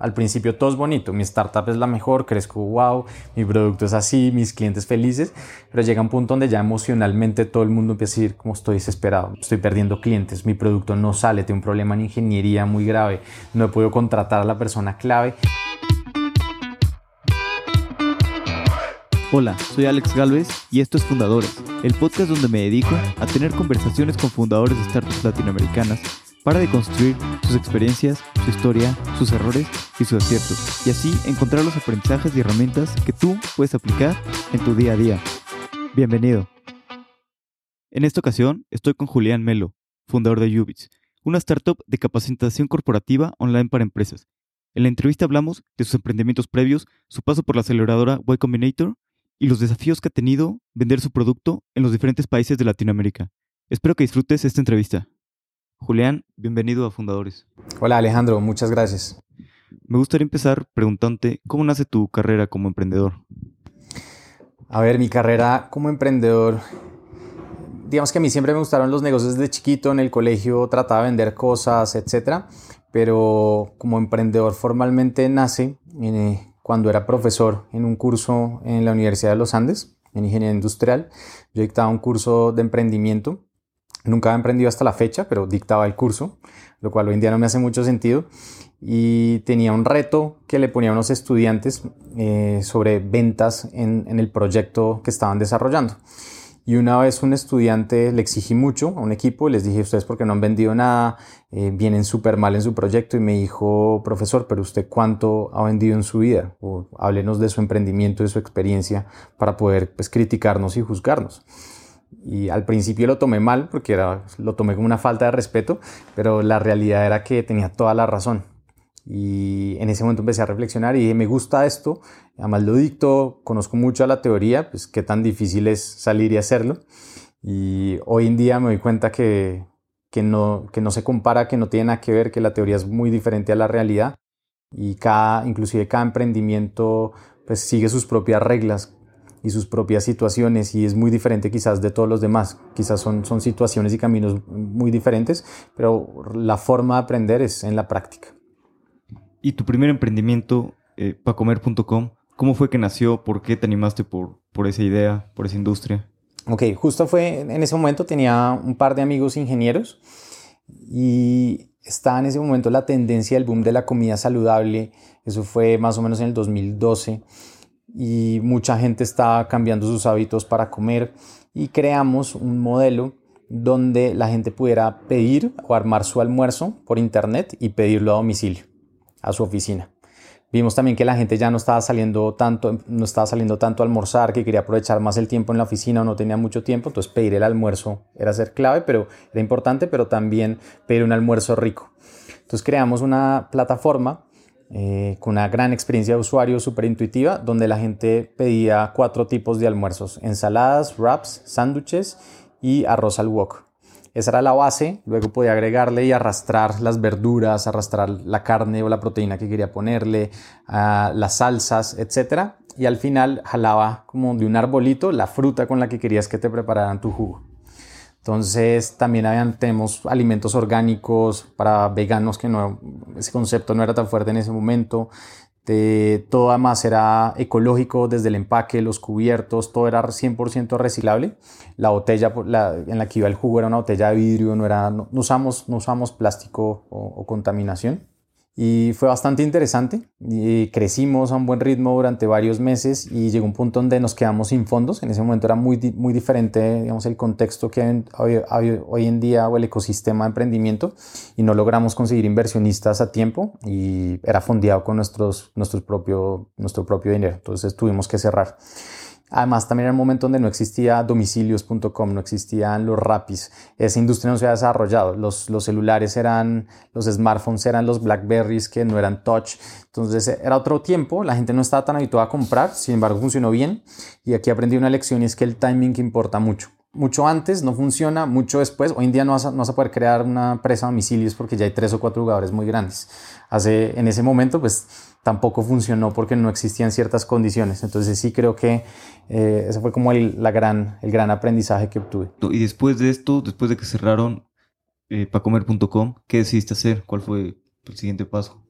al principio todo es bonito, mi startup es la mejor, crezco wow, mi producto es así, mis clientes felices, pero llega un punto donde ya emocionalmente todo el mundo empieza a decir como estoy desesperado, estoy perdiendo clientes, mi producto no sale, tengo un problema en ingeniería muy grave, no he podido contratar a la persona clave. Hola, soy Alex Galvez y esto es Fundadores, el podcast donde me dedico a tener conversaciones con fundadores de startups latinoamericanas para deconstruir sus experiencias, su historia, sus errores y sus aciertos, y así encontrar los aprendizajes y herramientas que tú puedes aplicar en tu día a día. Bienvenido. En esta ocasión estoy con Julián Melo, fundador de Ubits, una startup de capacitación corporativa online para empresas. En la entrevista hablamos de sus emprendimientos previos, su paso por la aceleradora Y Combinator y los desafíos que ha tenido vender su producto en los diferentes países de Latinoamérica. Espero que disfrutes esta entrevista. Julián, bienvenido a Fundadores. Hola Alejandro, muchas gracias. Me gustaría empezar preguntándote cómo nace tu carrera como emprendedor. A ver, mi carrera como emprendedor, digamos que a mí siempre me gustaron los negocios desde chiquito, en el colegio trataba de vender cosas, etcétera, pero como emprendedor formalmente nace eh, cuando era profesor en un curso en la Universidad de los Andes, en ingeniería industrial. Yo dictaba un curso de emprendimiento Nunca he emprendido hasta la fecha, pero dictaba el curso, lo cual hoy en día no me hace mucho sentido. Y tenía un reto que le ponía a unos estudiantes eh, sobre ventas en, el proyecto que estaban desarrollando. Y una vez un estudiante le exigí mucho a un equipo y les dije, ustedes porque no han vendido nada, eh, vienen súper mal en su proyecto y me dijo, profesor, pero usted cuánto ha vendido en su vida? O háblenos de su emprendimiento, de su experiencia para poder pues, criticarnos y juzgarnos. Y al principio lo tomé mal porque era, lo tomé como una falta de respeto, pero la realidad era que tenía toda la razón. Y en ese momento empecé a reflexionar y dije, me gusta esto, además lo dicto, conozco mucho a la teoría, pues qué tan difícil es salir y hacerlo. Y hoy en día me doy cuenta que, que, no, que no se compara, que no tiene nada que ver, que la teoría es muy diferente a la realidad. Y cada, inclusive cada emprendimiento pues sigue sus propias reglas, y sus propias situaciones y es muy diferente quizás de todos los demás. Quizás son, son situaciones y caminos muy diferentes, pero la forma de aprender es en la práctica. ¿Y tu primer emprendimiento, eh, pacomer.com, cómo fue que nació? ¿Por qué te animaste por, por esa idea, por esa industria? Ok, justo fue en ese momento tenía un par de amigos ingenieros y estaba en ese momento la tendencia del boom de la comida saludable. Eso fue más o menos en el 2012 y mucha gente estaba cambiando sus hábitos para comer y creamos un modelo donde la gente pudiera pedir o armar su almuerzo por internet y pedirlo a domicilio, a su oficina. Vimos también que la gente ya no estaba saliendo tanto, no estaba saliendo tanto a almorzar, que quería aprovechar más el tiempo en la oficina o no tenía mucho tiempo, entonces pedir el almuerzo era ser clave, pero era importante, pero también pedir un almuerzo rico. Entonces creamos una plataforma eh, con una gran experiencia de usuario súper intuitiva, donde la gente pedía cuatro tipos de almuerzos, ensaladas, wraps, sándwiches y arroz al wok. Esa era la base, luego podía agregarle y arrastrar las verduras, arrastrar la carne o la proteína que quería ponerle, ah, las salsas, etc. Y al final jalaba como de un arbolito la fruta con la que querías que te prepararan tu jugo. Entonces también habían, tenemos alimentos orgánicos para veganos, que ese concepto no era tan fuerte en ese momento. De, todo además era ecológico desde el empaque, los cubiertos, todo era 100% reciclable. La botella en la que iba el jugo era una botella de vidrio, no, era, no, usamos, no usamos plástico o contaminación. Y fue bastante interesante. Y crecimos a un buen ritmo durante varios meses y llegó un punto donde nos quedamos sin fondos. En ese momento era muy, muy diferente digamos, el contexto que hay hoy, en día o el ecosistema de emprendimiento y no logramos conseguir inversionistas a tiempo y era fondeado con nuestros, nuestro, propio, nuestro propio dinero. Entonces tuvimos que cerrar. Además, también era un momento donde no existía domicilios.com, no existían los rapis. Esa industria no se había desarrollado. Los, los celulares eran, los smartphones eran los Blackberries que no eran touch. Entonces era otro tiempo, la gente no estaba tan habituada a comprar, sin embargo funcionó bien. Y aquí aprendí una lección y es que el timing importa mucho mucho antes, no funciona, mucho después. Hoy en día no vas, a, no vas a poder crear una presa a domicilios porque ya hay tres o cuatro jugadores muy grandes. Hace, en ese momento, pues tampoco funcionó porque no existían ciertas condiciones. Entonces sí creo que eh, ese fue como el, la gran, el gran aprendizaje que obtuve. Y después de esto, después de que cerraron eh, pacomer.com, ¿qué decidiste hacer? ¿Cuál fue el siguiente paso?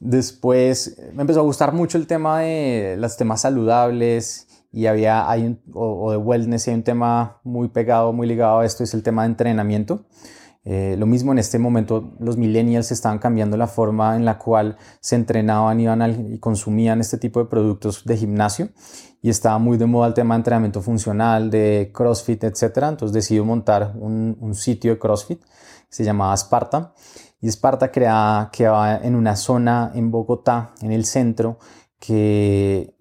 Después me empezó a gustar mucho el tema de los temas saludables y había, hay un, o, de wellness, hay un tema muy pegado, muy ligado a esto, es el tema de entrenamiento. Eh, lo mismo en este momento, los millennials estaban cambiando la forma en la cual se entrenaban iban y consumían este tipo de productos de gimnasio y estaba muy de moda el tema de entrenamiento funcional, de CrossFit, etc. Entonces decidí montar un, un sitio de CrossFit que se llamaba Sparta y Sparta crea, quedaba en una zona en Bogotá, en el centro, que,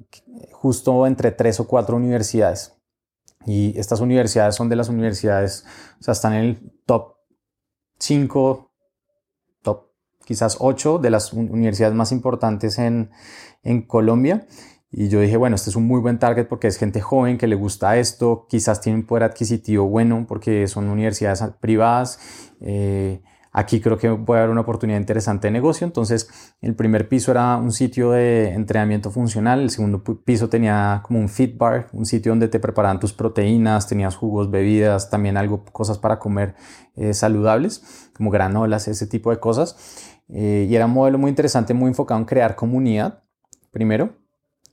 justo entre tres o cuatro universidades. Y estas universidades son de las universidades, o sea, están en el top 5, top quizás 8 de las universidades más importantes en, en Colombia. Y yo dije, bueno, este es un muy buen target porque es gente joven que le gusta esto, quizás tiene un poder adquisitivo bueno porque son universidades privadas. Eh, Aquí creo que puede haber una oportunidad interesante de negocio. Entonces, el primer piso era un sitio de entrenamiento funcional. El segundo piso tenía como un fit bar, un sitio donde te preparaban tus proteínas, tenías jugos, bebidas, también algo, cosas para comer eh, saludables, como granolas, ese tipo de cosas. Eh, y era un modelo muy interesante, muy enfocado en crear comunidad, primero.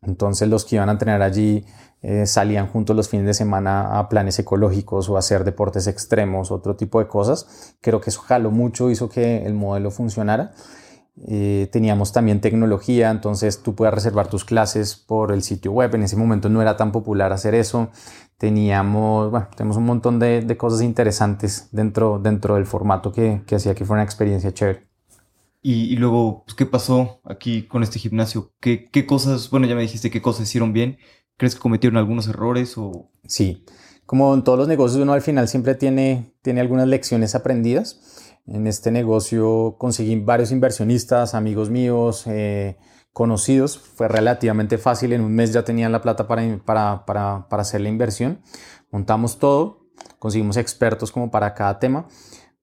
Entonces, los que iban a entrenar allí eh, salían juntos los fines de semana a planes ecológicos o a hacer deportes extremos, otro tipo de cosas. Creo que eso jaló mucho, hizo que el modelo funcionara. Eh, teníamos también tecnología, entonces tú puedes reservar tus clases por el sitio web. En ese momento no era tan popular hacer eso. Teníamos, bueno, tenemos un montón de, de cosas interesantes dentro, dentro del formato que, que hacía que fuera una experiencia chévere. Y, luego, pues, ¿qué pasó aquí con este gimnasio? ¿Qué, ¿Qué cosas, bueno, ya me dijiste qué cosas hicieron bien, ¿Crees que cometieron algunos errores? O... Sí, como en todos los negocios uno al final siempre tiene, tiene algunas lecciones aprendidas. En este negocio conseguí varios inversionistas, amigos míos, eh, conocidos. Fue relativamente fácil, en un mes ya tenían la plata para, para, para, para hacer la inversión. Montamos todo, conseguimos expertos como para cada tema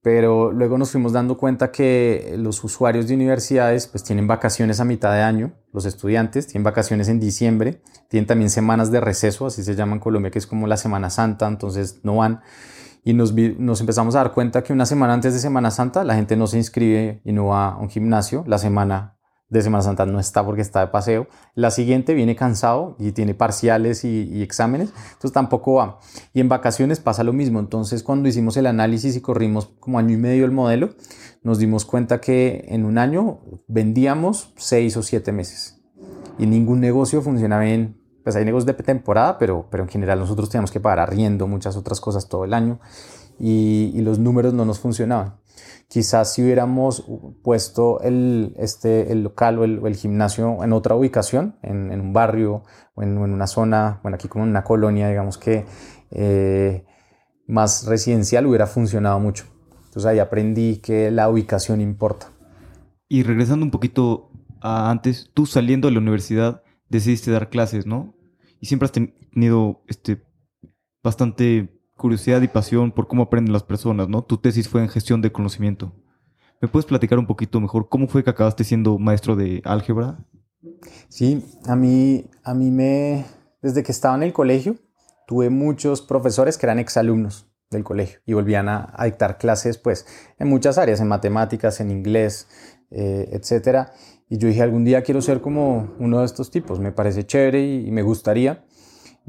pero luego nos fuimos dando cuenta que los usuarios de universidades pues tienen vacaciones a mitad de año, los estudiantes tienen vacaciones en diciembre, tienen también semanas de receso, así se llama en Colombia, que es como la Semana Santa, entonces no van. Y nos, nos empezamos a dar cuenta que una semana antes de Semana Santa la gente no se inscribe y no va a un gimnasio, la semana de Semana Santa no está porque está de paseo. La siguiente viene cansado y tiene parciales y, exámenes, entonces tampoco va. Y en vacaciones pasa lo mismo. Entonces cuando hicimos el análisis y corrimos como año y medio el modelo, nos dimos cuenta que en un año vendíamos seis o siete meses. Y ningún negocio funciona bien. Pues hay negocios de temporada, pero, pero en general nosotros teníamos que pagar arriendo, muchas otras cosas todo el año. Y, y los números no nos funcionaban. Quizás si hubiéramos puesto el, este, el local o el, gimnasio en otra ubicación, en, un barrio o en, una zona, bueno, aquí como en una colonia, digamos que eh, más residencial, hubiera funcionado mucho. Entonces ahí aprendí que la ubicación importa. Y regresando un poquito a antes, tú saliendo de la universidad decidiste dar clases, ¿no? Y siempre has tenido este, bastante curiosidad y pasión por cómo aprenden las personas, ¿no? Tu tesis fue en gestión de conocimiento. ¿Me puedes platicar un poquito mejor cómo fue que acabaste siendo maestro de álgebra? Sí, a mí, a mí me, desde que estaba en el colegio, tuve muchos profesores que eran exalumnos del colegio y volvían a, dictar clases, pues, en muchas áreas, en matemáticas, en inglés, eh, etcétera. Y yo dije, algún día quiero ser como uno de estos tipos, me parece chévere y me gustaría.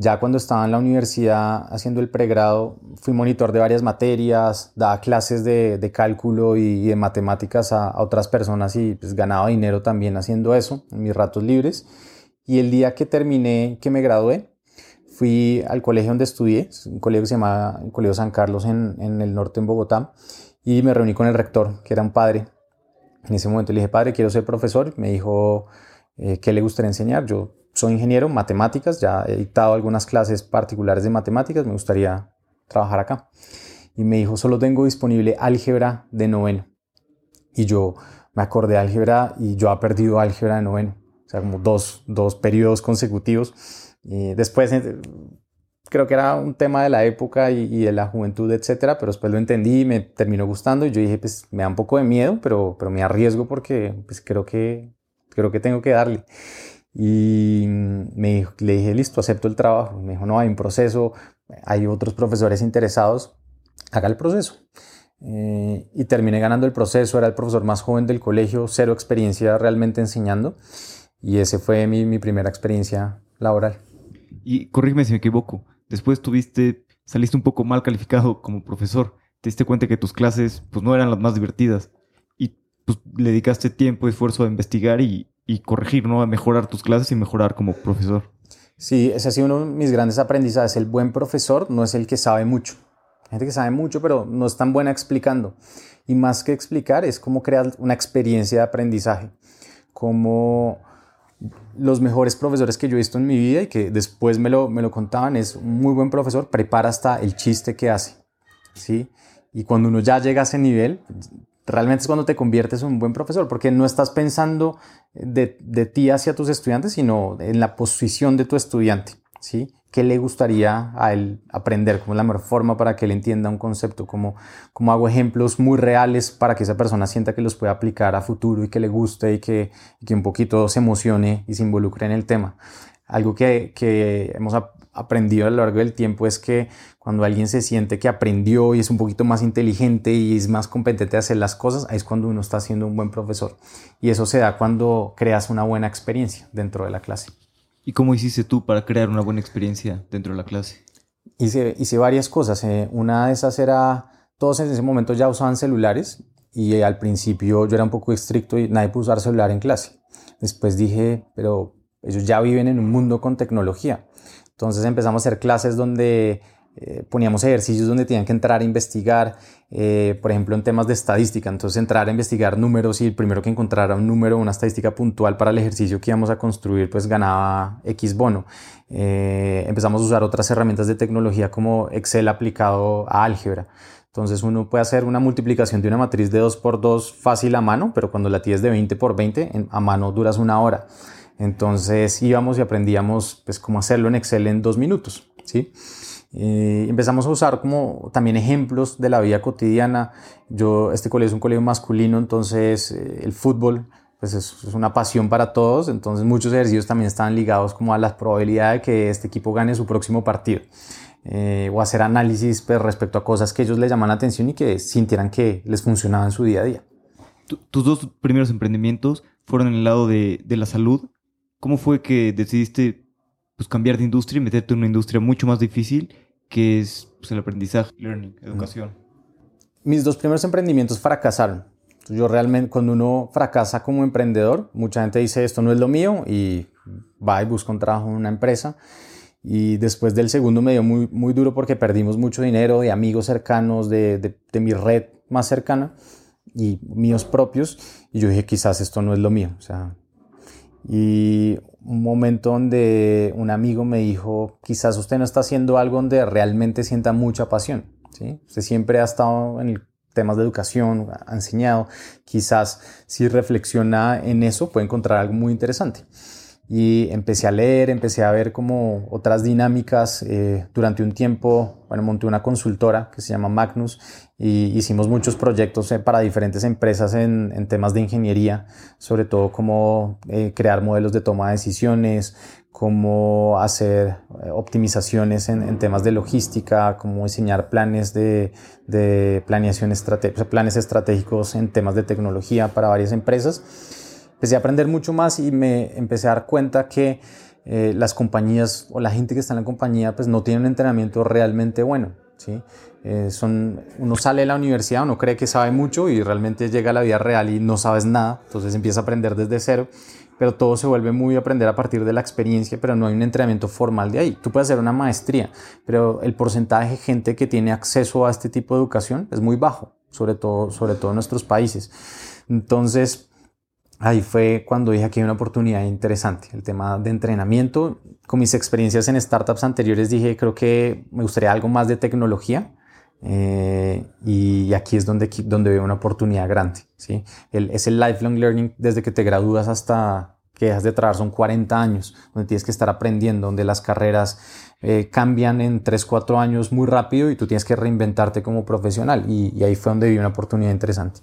Ya cuando estaba en la universidad haciendo el pregrado, fui monitor de varias materias, daba clases de, cálculo y, de matemáticas a, otras personas y pues ganaba dinero también haciendo eso en mis ratos libres. Y el día que terminé, que me gradué, fui al colegio donde estudié, un colegio que se llama Colegio San Carlos en, en el norte en Bogotá, y me reuní con el rector, que era un padre. En ese momento le dije, padre, quiero ser profesor. Me dijo, eh, ¿qué le gustaría enseñar? Yo soy ingeniero, matemáticas, ya he dictado algunas clases particulares de matemáticas, me gustaría trabajar acá. Y me dijo, solo tengo disponible álgebra de noveno. Y yo me acordé de álgebra y yo he perdido álgebra de noveno. O sea, como dos, dos periodos consecutivos. Y después eh, creo que era un tema de la época y, de la juventud, etcétera, pero después lo entendí y me terminó gustando y yo dije, pues me da un poco de miedo, pero, pero me arriesgo porque pues creo que, creo que tengo que darle. Y me le dije, listo, acepto el trabajo. Me dijo, no, hay un proceso, hay otros profesores interesados, haga el proceso. eh, y terminé ganando el proceso, era el profesor más joven del colegio, cero experiencia realmente enseñando y ese fue mi, mi primera experiencia laboral. Y corrígeme si me equivoco, después tuviste, saliste un poco mal calificado como profesor, te diste cuenta que tus clases pues no eran las más divertidas y pues le dedicaste tiempo y esfuerzo a investigar y, y corregir, ¿no? Mejorar tus clases y mejorar como profesor. Sí, ese ha sido uno de mis grandes aprendizajes. El buen profesor no es el que sabe mucho. Hay gente que sabe mucho, pero no es tan buena explicando. Y más que explicar, es cómo crear una experiencia de aprendizaje. Como los mejores profesores que yo he visto en mi vida y que después me lo, me lo contaban, es un muy buen profesor, prepara hasta el chiste que hace. ¿sí? Y cuando uno ya llega a ese nivel, realmente es cuando te conviertes en un buen profesor, porque no estás pensando de, de ti hacia tus estudiantes, sino en la posición de tu estudiante. ¿sí? ¿Qué le gustaría a él aprender? ¿Cómo es la mejor forma para que él entienda un concepto? ¿Cómo, cómo hago ejemplos muy reales para que esa persona sienta que los puede aplicar a futuro y que le guste y que, que un poquito se emocione y se involucre en el tema? Algo que, que hemos aprendido a lo largo del tiempo es que cuando alguien se siente que aprendió y es un poquito más inteligente y es más competente a hacer las cosas, ahí es cuando uno está siendo un buen profesor. Y eso se da cuando creas una buena experiencia dentro de la clase. ¿Y cómo hiciste tú para crear una buena experiencia dentro de la clase? Hice, hice varias cosas. Eh, una de esas era, todos en ese momento ya usaban celulares y eh, al principio yo era un poco estricto y nadie pudo usar celular en clase. Después dije, pero ellos ya viven en un mundo con tecnología. Entonces empezamos a hacer clases donde eh, poníamos ejercicios donde tenían que entrar a investigar, eh, por ejemplo, en temas de estadística. Entonces, entrar a investigar números y el primero que encontrara un número, una estadística puntual para el ejercicio que íbamos a construir, pues ganaba X bono. Eh, empezamos a usar otras herramientas de tecnología como Excel aplicado a álgebra. Entonces, uno puede hacer una multiplicación de una matriz de 2 por 2 fácil a mano, pero cuando la tienes de 20 por 20, a mano duras una hora. Entonces, íbamos y aprendíamos pues, cómo hacerlo en Excel en dos minutos. ¿sí? Eh, empezamos a usar como también ejemplos de la vida cotidiana. Yo, este colegio es un colegio masculino, entonces eh, el fútbol pues es, una pasión para todos, entonces muchos ejercicios también están ligados como a la probabilidad de que este equipo gane su próximo partido. Eh, o hacer análisis pues, respecto a cosas que ellos les llaman la atención y que sintieran que les funcionaba en su día a día. tus dos primeros emprendimientos fueron en el lado de, de la salud. ¿Cómo fue que decidiste pues, cambiar de industria y meterte en una industria mucho más difícil que es pues, el aprendizaje, learning, educación. Mis dos primeros emprendimientos fracasaron. Yo realmente, cuando uno fracasa como emprendedor, mucha gente dice esto no es lo mío y va y busca un trabajo en una empresa. Y después del segundo me dio muy, muy duro porque perdimos mucho dinero de amigos cercanos, de, de, de mi red más cercana y míos propios. Y yo dije, quizás esto no es lo mío. O sea, y un momento donde un amigo me dijo, quizás usted no está haciendo algo donde realmente sienta mucha pasión. ¿sí? Usted siempre ha estado en temas de educación, ha enseñado. Quizás si reflexiona en eso puede encontrar algo muy interesante y empecé a leer, empecé a ver como otras dinámicas. Eh, durante un tiempo, bueno, monté una consultora que se llama Magnus y hicimos muchos proyectos eh, para diferentes empresas en, en, temas de ingeniería, sobre todo cómo eh, crear modelos de toma de decisiones, cómo hacer optimizaciones en, en, temas de logística, cómo diseñar planes de, de planeación estratégica, planes estratégicos en temas de tecnología para varias empresas empecé a aprender mucho más y me empecé a dar cuenta que eh, las compañías o la gente que está en la compañía pues no tiene un entrenamiento realmente bueno. ¿sí? Eh, son, uno sale de la universidad, uno cree que sabe mucho y realmente llega a la vida real y no sabes nada, entonces empieza a aprender desde cero, pero todo se vuelve muy aprender a partir de la experiencia, pero no hay un entrenamiento formal de ahí. Tú puedes hacer una maestría, pero el porcentaje de gente que tiene acceso a este tipo de educación es muy bajo, sobre todo, sobre todo en nuestros países. Entonces, ahí fue cuando dije que hay una oportunidad interesante, el tema de entrenamiento. Con mis experiencias en startups anteriores dije, creo que me gustaría algo más de tecnología. Eh, y aquí es donde, donde veo una oportunidad grande. ¿sí? Es el lifelong learning desde que te gradúas hasta que dejas de trabajar, son 40 años, donde tienes que estar aprendiendo, donde las carreras eh, cambian en 3, 4 años muy rápido y tú tienes que reinventarte como profesional. Y, y ahí fue donde vi una oportunidad interesante.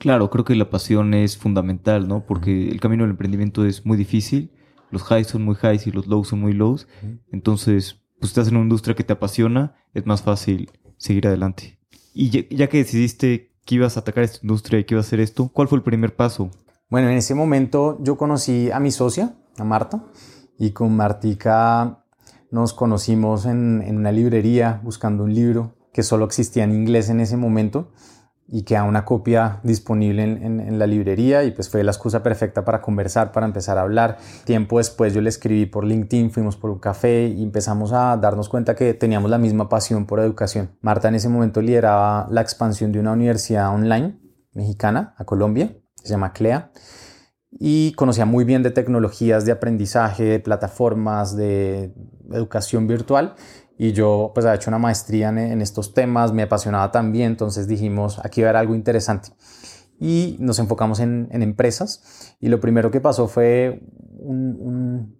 Claro, creo que la pasión es fundamental, ¿no? Porque el camino del emprendimiento es muy difícil, los highs son muy highs y los lows son muy lows. Entonces, pues estás en una industria que te apasiona, es más fácil seguir adelante. Y ya, que decidiste que ibas a atacar esta industria y que ibas a hacer esto, ¿cuál fue el primer paso? Bueno, en ese momento yo conocí a mi socia, a Marta, y con Martica nos conocimos en, en una librería buscando un libro que solo existía en inglés en ese momento y queda una copia disponible en, la librería y pues fue la excusa perfecta para conversar, para empezar a hablar. Tiempo después yo le escribí por LinkedIn, fuimos por un café y empezamos a darnos cuenta que teníamos la misma pasión por educación. Marta en ese momento lideraba la expansión de una universidad online mexicana a Colombia, se llama CLEA, y conocía muy bien de tecnologías de aprendizaje, de plataformas, de educación virtual y yo pues había hecho una maestría en, estos temas, me apasionaba también, entonces dijimos, aquí va a haber algo interesante. Y nos enfocamos en, empresas y lo primero que pasó fue,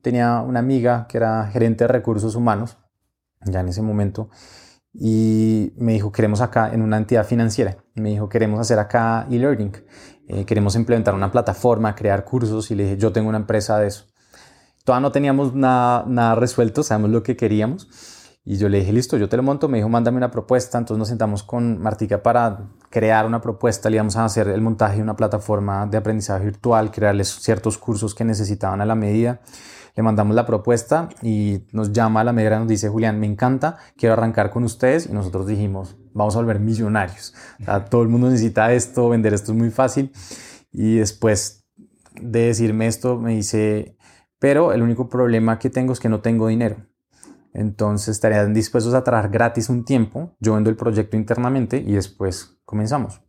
tenía una amiga que era gerente de recursos humanos, ya en ese momento, y me dijo, queremos acá en una entidad financiera, me dijo, queremos hacer acá e-learning, eh, queremos implementar una plataforma, crear cursos y le dije, yo tengo una empresa de eso. Todavía no teníamos nada, nada resuelto, sabemos lo que queríamos y yo le dije, listo, yo te lo monto. Me dijo, mándame una propuesta. Entonces nos sentamos con Martica para crear una propuesta. Le íbamos a hacer el montaje de una plataforma de aprendizaje virtual, crearles ciertos cursos que necesitaban a la medida. Le mandamos la propuesta y nos llama a la medida nos dice, Julián, me encanta, quiero arrancar con ustedes. Y nosotros dijimos, vamos a volver millonarios. todo el mundo necesita esto, vender esto es muy fácil. Y después de decirme esto, me dice, pero el único problema que tengo es que no tengo dinero. Entonces estarían dispuestos a trabajar gratis un tiempo, yo vendo el proyecto internamente y después comenzamos.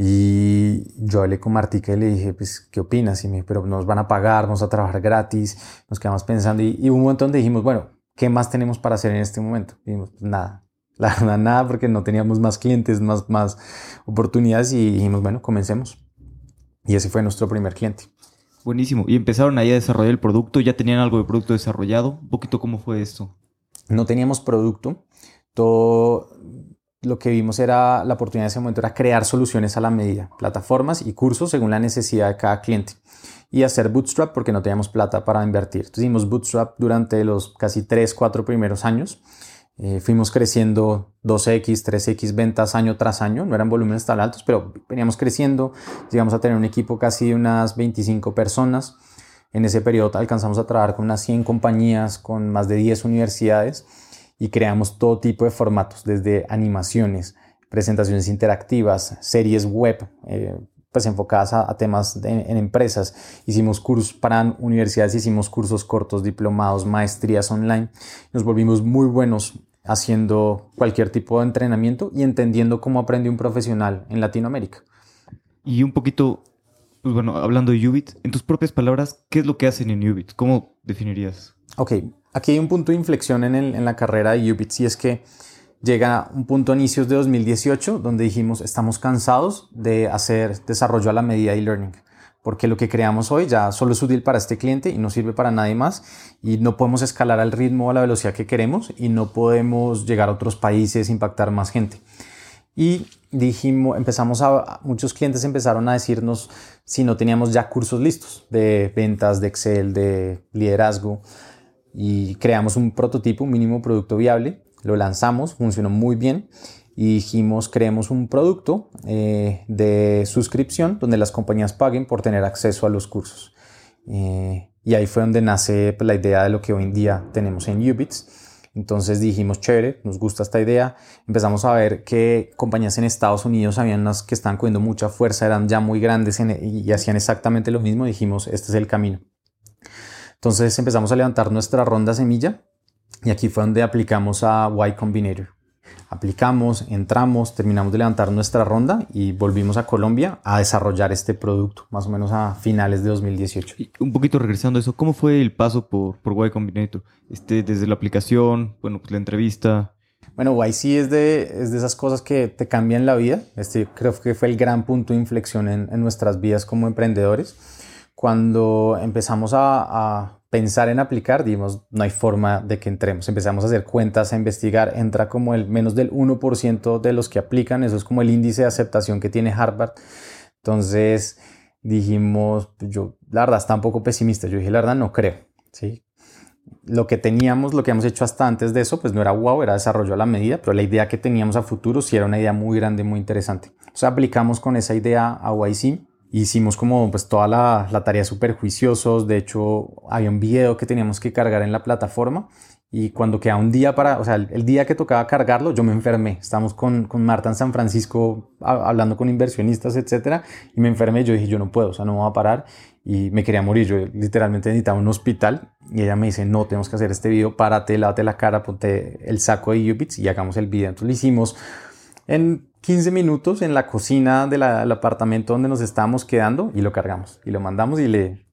Y yo hablé con Martica y le dije, pues, ¿qué opinas? Y me dijo, pero nos van a pagar, vamos a trabajar gratis. Nos quedamos pensando y, y un montón de dijimos, bueno, ¿qué más tenemos para hacer en este momento? Dijimos, pues, nada, la verdad, nada, porque no teníamos más clientes, más, más oportunidades y dijimos, bueno, comencemos. Y ese fue nuestro primer cliente. Buenísimo. Y empezaron ahí a desarrollar el producto, ya tenían algo de producto desarrollado. Un poquito cómo fue esto no teníamos producto, todo lo que vimos era la oportunidad en ese momento era crear soluciones a la medida, plataformas y cursos según la necesidad de cada cliente y hacer bootstrap porque no teníamos plata para invertir. Entonces hicimos bootstrap durante los casi 3, 4 primeros años. Eh, fuimos creciendo 2X, 3X ventas año tras año, no eran volúmenes tan altos, pero veníamos creciendo, llegamos a tener un equipo casi de unas 25 personas en ese periodo alcanzamos a trabajar con unas 100 compañías, con más de 10 universidades y creamos todo tipo de formatos, desde animaciones, presentaciones interactivas, series web, eh, pues enfocadas a, temas en empresas. Hicimos cursos para universidades, hicimos cursos cortos, diplomados, maestrías online. Nos volvimos muy buenos haciendo cualquier tipo de entrenamiento y entendiendo cómo aprende un profesional en Latinoamérica. Y un poquito pues bueno, hablando de Ubit, en tus propias palabras, ¿qué es lo que hacen en Ubit? ¿Cómo definirías? Ok, aquí hay un punto de inflexión en, en la carrera de Ubit, y es que llega un punto a inicios de 2018 donde dijimos, estamos cansados de hacer desarrollo a la medida e-learning porque lo que creamos hoy ya solo es útil para este cliente y no sirve para nadie más y no podemos escalar al ritmo o a la velocidad que queremos y no podemos llegar a otros países, impactar más gente. Y dijimos, empezamos a, muchos clientes empezaron a decirnos si no teníamos ya cursos listos de ventas, de Excel, de liderazgo. Y creamos un prototipo, un mínimo producto viable, lo lanzamos, funcionó muy bien. Y dijimos creemos un producto eh, de suscripción donde las compañías paguen por tener acceso a los cursos. Eh, y ahí fue donde nace pues, la idea de lo que hoy en día tenemos en Ubits entonces dijimos, chévere, nos gusta esta idea. Empezamos a ver que compañías en Estados Unidos habían unas que estaban cogiendo mucha fuerza, eran ya muy grandes y hacían exactamente lo mismo. Dijimos, este es el camino. Entonces empezamos a levantar nuestra ronda semilla y aquí fue donde aplicamos a Y Combinator aplicamos, entramos, terminamos de levantar nuestra ronda y volvimos a Colombia a desarrollar este producto, más o menos a finales de 2018. Y un poquito regresando a eso, ¿cómo fue el paso por, por Y Combinator? Este, desde la aplicación, bueno, pues la entrevista. Bueno, Y sí es de, es de esas cosas que te cambian la vida. Este creo que fue el gran punto de inflexión en, en nuestras vidas como emprendedores. Cuando empezamos a, a pensar en aplicar, dijimos, no hay forma de que entremos. Empezamos a hacer cuentas, a investigar, entra como el menos del 1% de los que aplican, eso es como el índice de aceptación que tiene Harvard. Entonces dijimos, yo la verdad está un poco pesimista, yo dije, la verdad no creo, ¿sí? lo que teníamos, lo que hemos hecho hasta antes de eso, pues no era wow, era desarrollo a la medida, pero la idea que teníamos a futuro sí era una idea muy grande, muy interesante. Sea, aplicamos con esa idea a YC. Hicimos como pues toda la, la tarea super juiciosos, de hecho había un video que teníamos que cargar en la plataforma y cuando queda un día para, o sea, el, día que tocaba cargarlo, yo me enfermé. Estamos con, con Marta en San Francisco hablando con inversionistas, etcétera, y me enfermé. Yo dije, yo no puedo, o sea, no voy a parar. Y me quería morir. Yo literalmente necesitaba un hospital. Y ella me dice, no, tenemos que hacer este video, párate, lávate la cara, ponte el saco de Ubits y hagamos el video. Entonces lo hicimos en 15 minutos en la cocina del apartamento donde nos estábamos quedando y lo cargamos. Y lo mandamos y le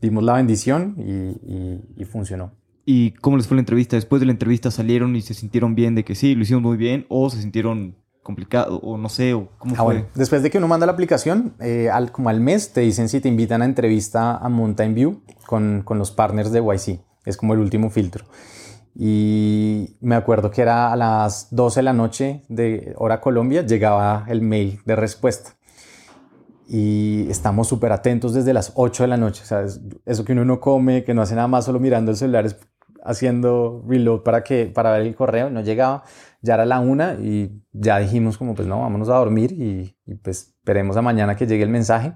dimos la bendición y, y funcionó. ¿Y cómo les fue la entrevista? Después de la entrevista salieron y se sintieron bien de que sí, lo hicieron muy bien o se sintieron complicado o no sé, o cómo ah, fue. después de que uno manda la aplicación, eh, al, como al mes te dicen si te invitan a entrevista a Mountain View con, con los partners de YC. Es como el último filtro. Y me acuerdo que era a las 12 de la noche de hora Colombia, llegaba el mail de respuesta. Y estamos súper atentos desde las 8 de la noche. O sea, eso que uno no come, que no hace nada más solo mirando el celular, es haciendo reload para, que, para ver el correo, no llegaba, ya era la una y ya dijimos como pues no, vámonos a dormir y, pues esperemos a mañana que llegue el mensaje.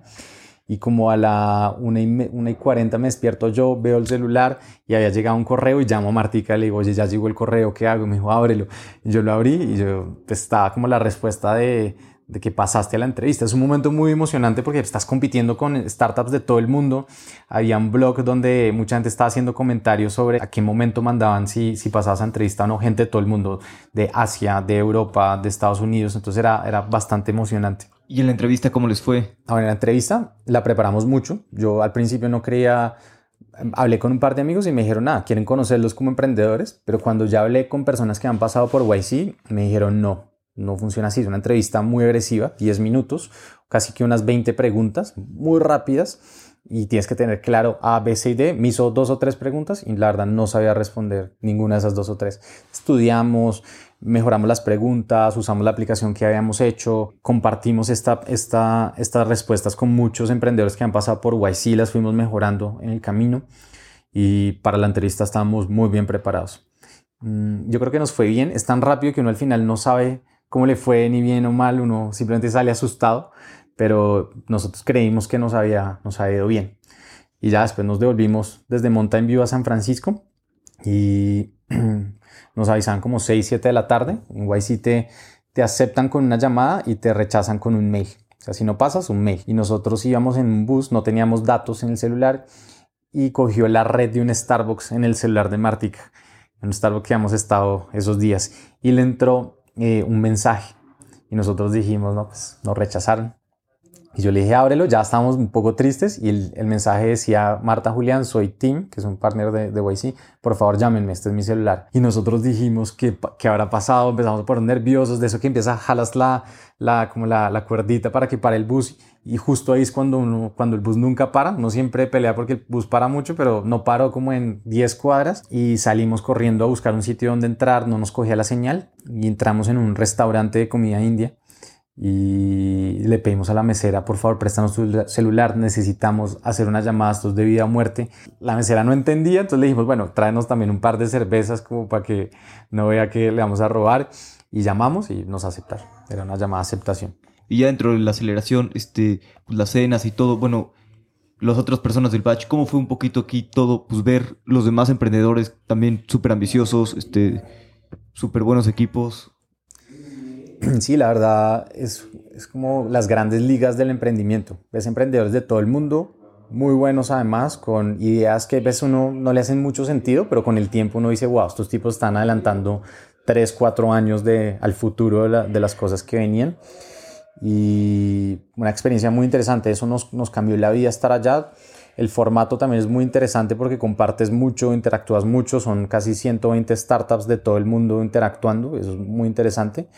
Y como a la una y, una y 40 me despierto yo, veo el celular y había llegado un correo y llamo a Martica, le digo, oye, ya llegó el correo, ¿qué hago? me dijo, ábrelo. Y yo lo abrí y yo pues, estaba como la respuesta de, de que pasaste a la entrevista. Es un momento muy emocionante porque estás compitiendo con startups de todo el mundo. Había un blog donde mucha gente estaba haciendo comentarios sobre a qué momento mandaban si, si pasabas a entrevista o no, gente de todo el mundo, de Asia, de Europa, de Estados Unidos. Entonces era, era bastante emocionante. ¿Y en la entrevista cómo les fue? Ahora, en la entrevista la preparamos mucho. Yo al principio no creía hablé con un par de amigos y me dijeron, nada, quieren conocerlos como emprendedores, pero cuando ya hablé con personas que han pasado por YC, me dijeron, no, no funciona así, es una entrevista muy agresiva, 10 minutos, casi que unas 20 preguntas, muy rápidas, y tienes que tener claro A, B, C y D. Me hizo dos o tres preguntas y la verdad no sabía responder ninguna de esas dos o tres. Estudiamos, mejoramos las preguntas, usamos la aplicación que habíamos hecho, compartimos esta, esta, estas respuestas con muchos emprendedores que han pasado por YC, las fuimos mejorando en el camino y para la entrevista estábamos muy bien preparados. Mm, yo creo que nos fue bien, es tan rápido que uno al final no sabe cómo le fue, ni bien o mal, uno simplemente sale asustado, pero nosotros creímos que nos había, nos había ido bien. Y ya después nos devolvimos desde Mountain View a San Francisco y nos avisaban como 6, 7 de la tarde. En YC te, te aceptan con una llamada y te rechazan con un mail. O sea, si no pasas, un mail. Y nosotros íbamos en un bus, no teníamos datos en el celular y cogió la red de un Starbucks en el celular de Martica, en un Starbucks que hemos estado esos días. Y le entró eh, un mensaje. Y nosotros dijimos, no, pues nos rechazaron. Y yo le dije, ábrelo, ya estábamos un poco tristes. Y el, el mensaje decía, Marta Julián, soy Tim, que es un partner de, de YC, por favor llámenme, este es mi celular. Y nosotros dijimos, ¿qué, qué habrá pasado? Empezamos a poner nerviosos, de eso que empieza jalas la, la, como la, la cuerdita para que pare el bus. Y justo ahí es cuando, cuando el bus nunca para. No siempre pelea porque el bus para mucho, pero no paró como en 10 cuadras. Y salimos corriendo a buscar un sitio donde entrar. No nos cogía la señal. Y entramos en un restaurante de comida india. Y le pedimos a la mesera, por favor, préstanos tu celular, necesitamos hacer unas llamadas estos de vida o muerte. La mesera no entendía, entonces le dijimos, bueno, tráenos también un par de cervezas como para que no vea que le vamos a robar. Y llamamos y nos aceptaron. Era una llamada de aceptación. Y ya dentro de la aceleración, este, pues las cenas y todo, bueno, las otras personas del batch, ¿cómo fue un poquito aquí todo? Pues ver los demás emprendedores también súper ambiciosos, este, súper buenos equipos. Sí, la verdad es, es como las grandes ligas del emprendimiento. Ves emprendedores de todo el mundo, muy buenos además, con ideas que a uno no le hacen mucho sentido, pero con el tiempo uno dice, wow, estos tipos están adelantando 3, 4 años de, al futuro de, de las cosas que venían y una experiencia muy interesante. Eso nos, nos cambió la vida estar allá. El formato también es muy interesante porque compartes mucho, interactúas mucho, son casi 120 startups de todo el mundo interactuando, eso es muy interesante.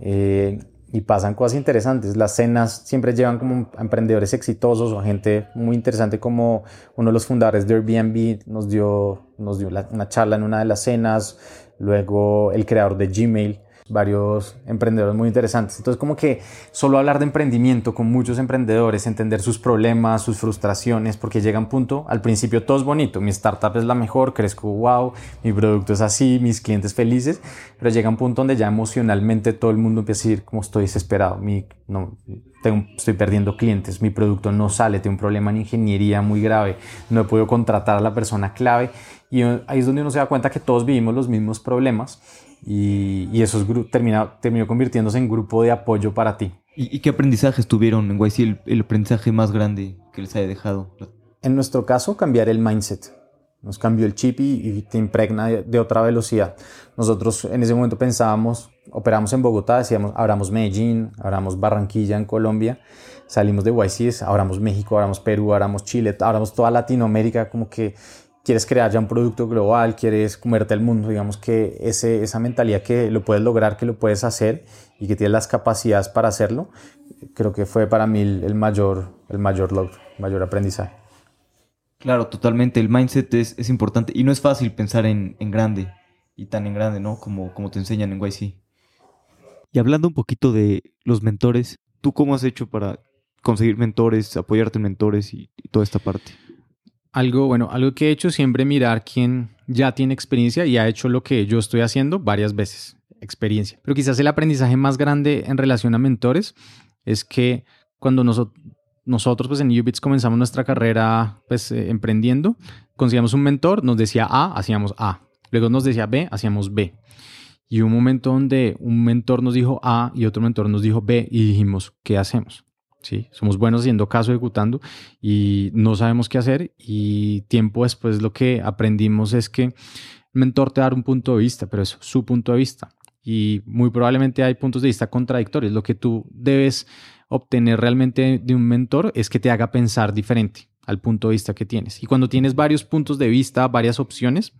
Eh, y pasan cosas interesantes. Las cenas siempre llevan como emprendedores exitosos o gente muy interesante como uno de los fundadores de Airbnb nos dio, nos dio una charla en una de las cenas, luego el creador de Gmail varios emprendedores muy interesantes. Entonces como que solo hablar de emprendimiento con muchos emprendedores, entender sus problemas, sus frustraciones, porque llega un punto, al principio todo es bonito, mi startup es la mejor, crezco wow, mi producto es así, mis clientes felices, pero llega un punto donde ya emocionalmente todo el mundo empieza a decir como estoy desesperado, mi, no, estoy perdiendo clientes, mi producto no sale, tengo un problema en ingeniería muy grave, no he podido contratar a la persona clave y ahí es donde uno se da cuenta que todos vivimos los mismos problemas y, y eso es, termina, terminó convirtiéndose en grupo de apoyo para ti. ¿Y, qué aprendizajes tuvieron en YC? El, el, aprendizaje más grande que les haya dejado? En nuestro caso, cambiar el mindset. Nos cambió el chip y, te impregna de, otra velocidad. Nosotros en ese momento pensábamos, operamos en Bogotá, decíamos, abramos Medellín, abramos Barranquilla en Colombia, salimos de YC, abramos México, abramos Perú, abramos Chile, abramos toda Latinoamérica, como que quieres crear ya un producto global, quieres comerte el mundo, digamos que ese, esa mentalidad que lo puedes lograr, que lo puedes hacer y que tienes las capacidades para hacerlo, creo que fue para mí el mayor, el mayor logro, el mayor aprendizaje. Claro, totalmente. El mindset es, es importante y no es fácil pensar en, en, grande y tan en grande, ¿no? Como, como te enseñan en YC. Y hablando un poquito de los mentores, ¿tú cómo has hecho para conseguir mentores, apoyarte en mentores y toda esta parte? Algo, bueno, algo que he hecho siempre mirar quién ya tiene experiencia y ha hecho lo que yo estoy haciendo varias veces. Experiencia. Pero quizás el aprendizaje más grande en relación a mentores es que cuando nosotros, nosotros pues en Ubits comenzamos nuestra carrera pues eh, emprendiendo, conseguíamos un mentor, nos decía A, hacíamos A. Luego nos decía B, hacíamos B. Y un momento donde un mentor nos dijo A y otro mentor nos dijo B y dijimos, ¿qué hacemos? ¿Sí? Somos buenos haciendo caso, ejecutando y no sabemos qué hacer y tiempo después lo que aprendimos es que el mentor te da un punto de vista, pero es su punto de vista y muy probablemente hay puntos de vista contradictorios. Lo que tú debes obtener realmente de un mentor es que te haga pensar diferente al punto de vista que tienes. Y cuando tienes varios puntos de vista, varias opciones,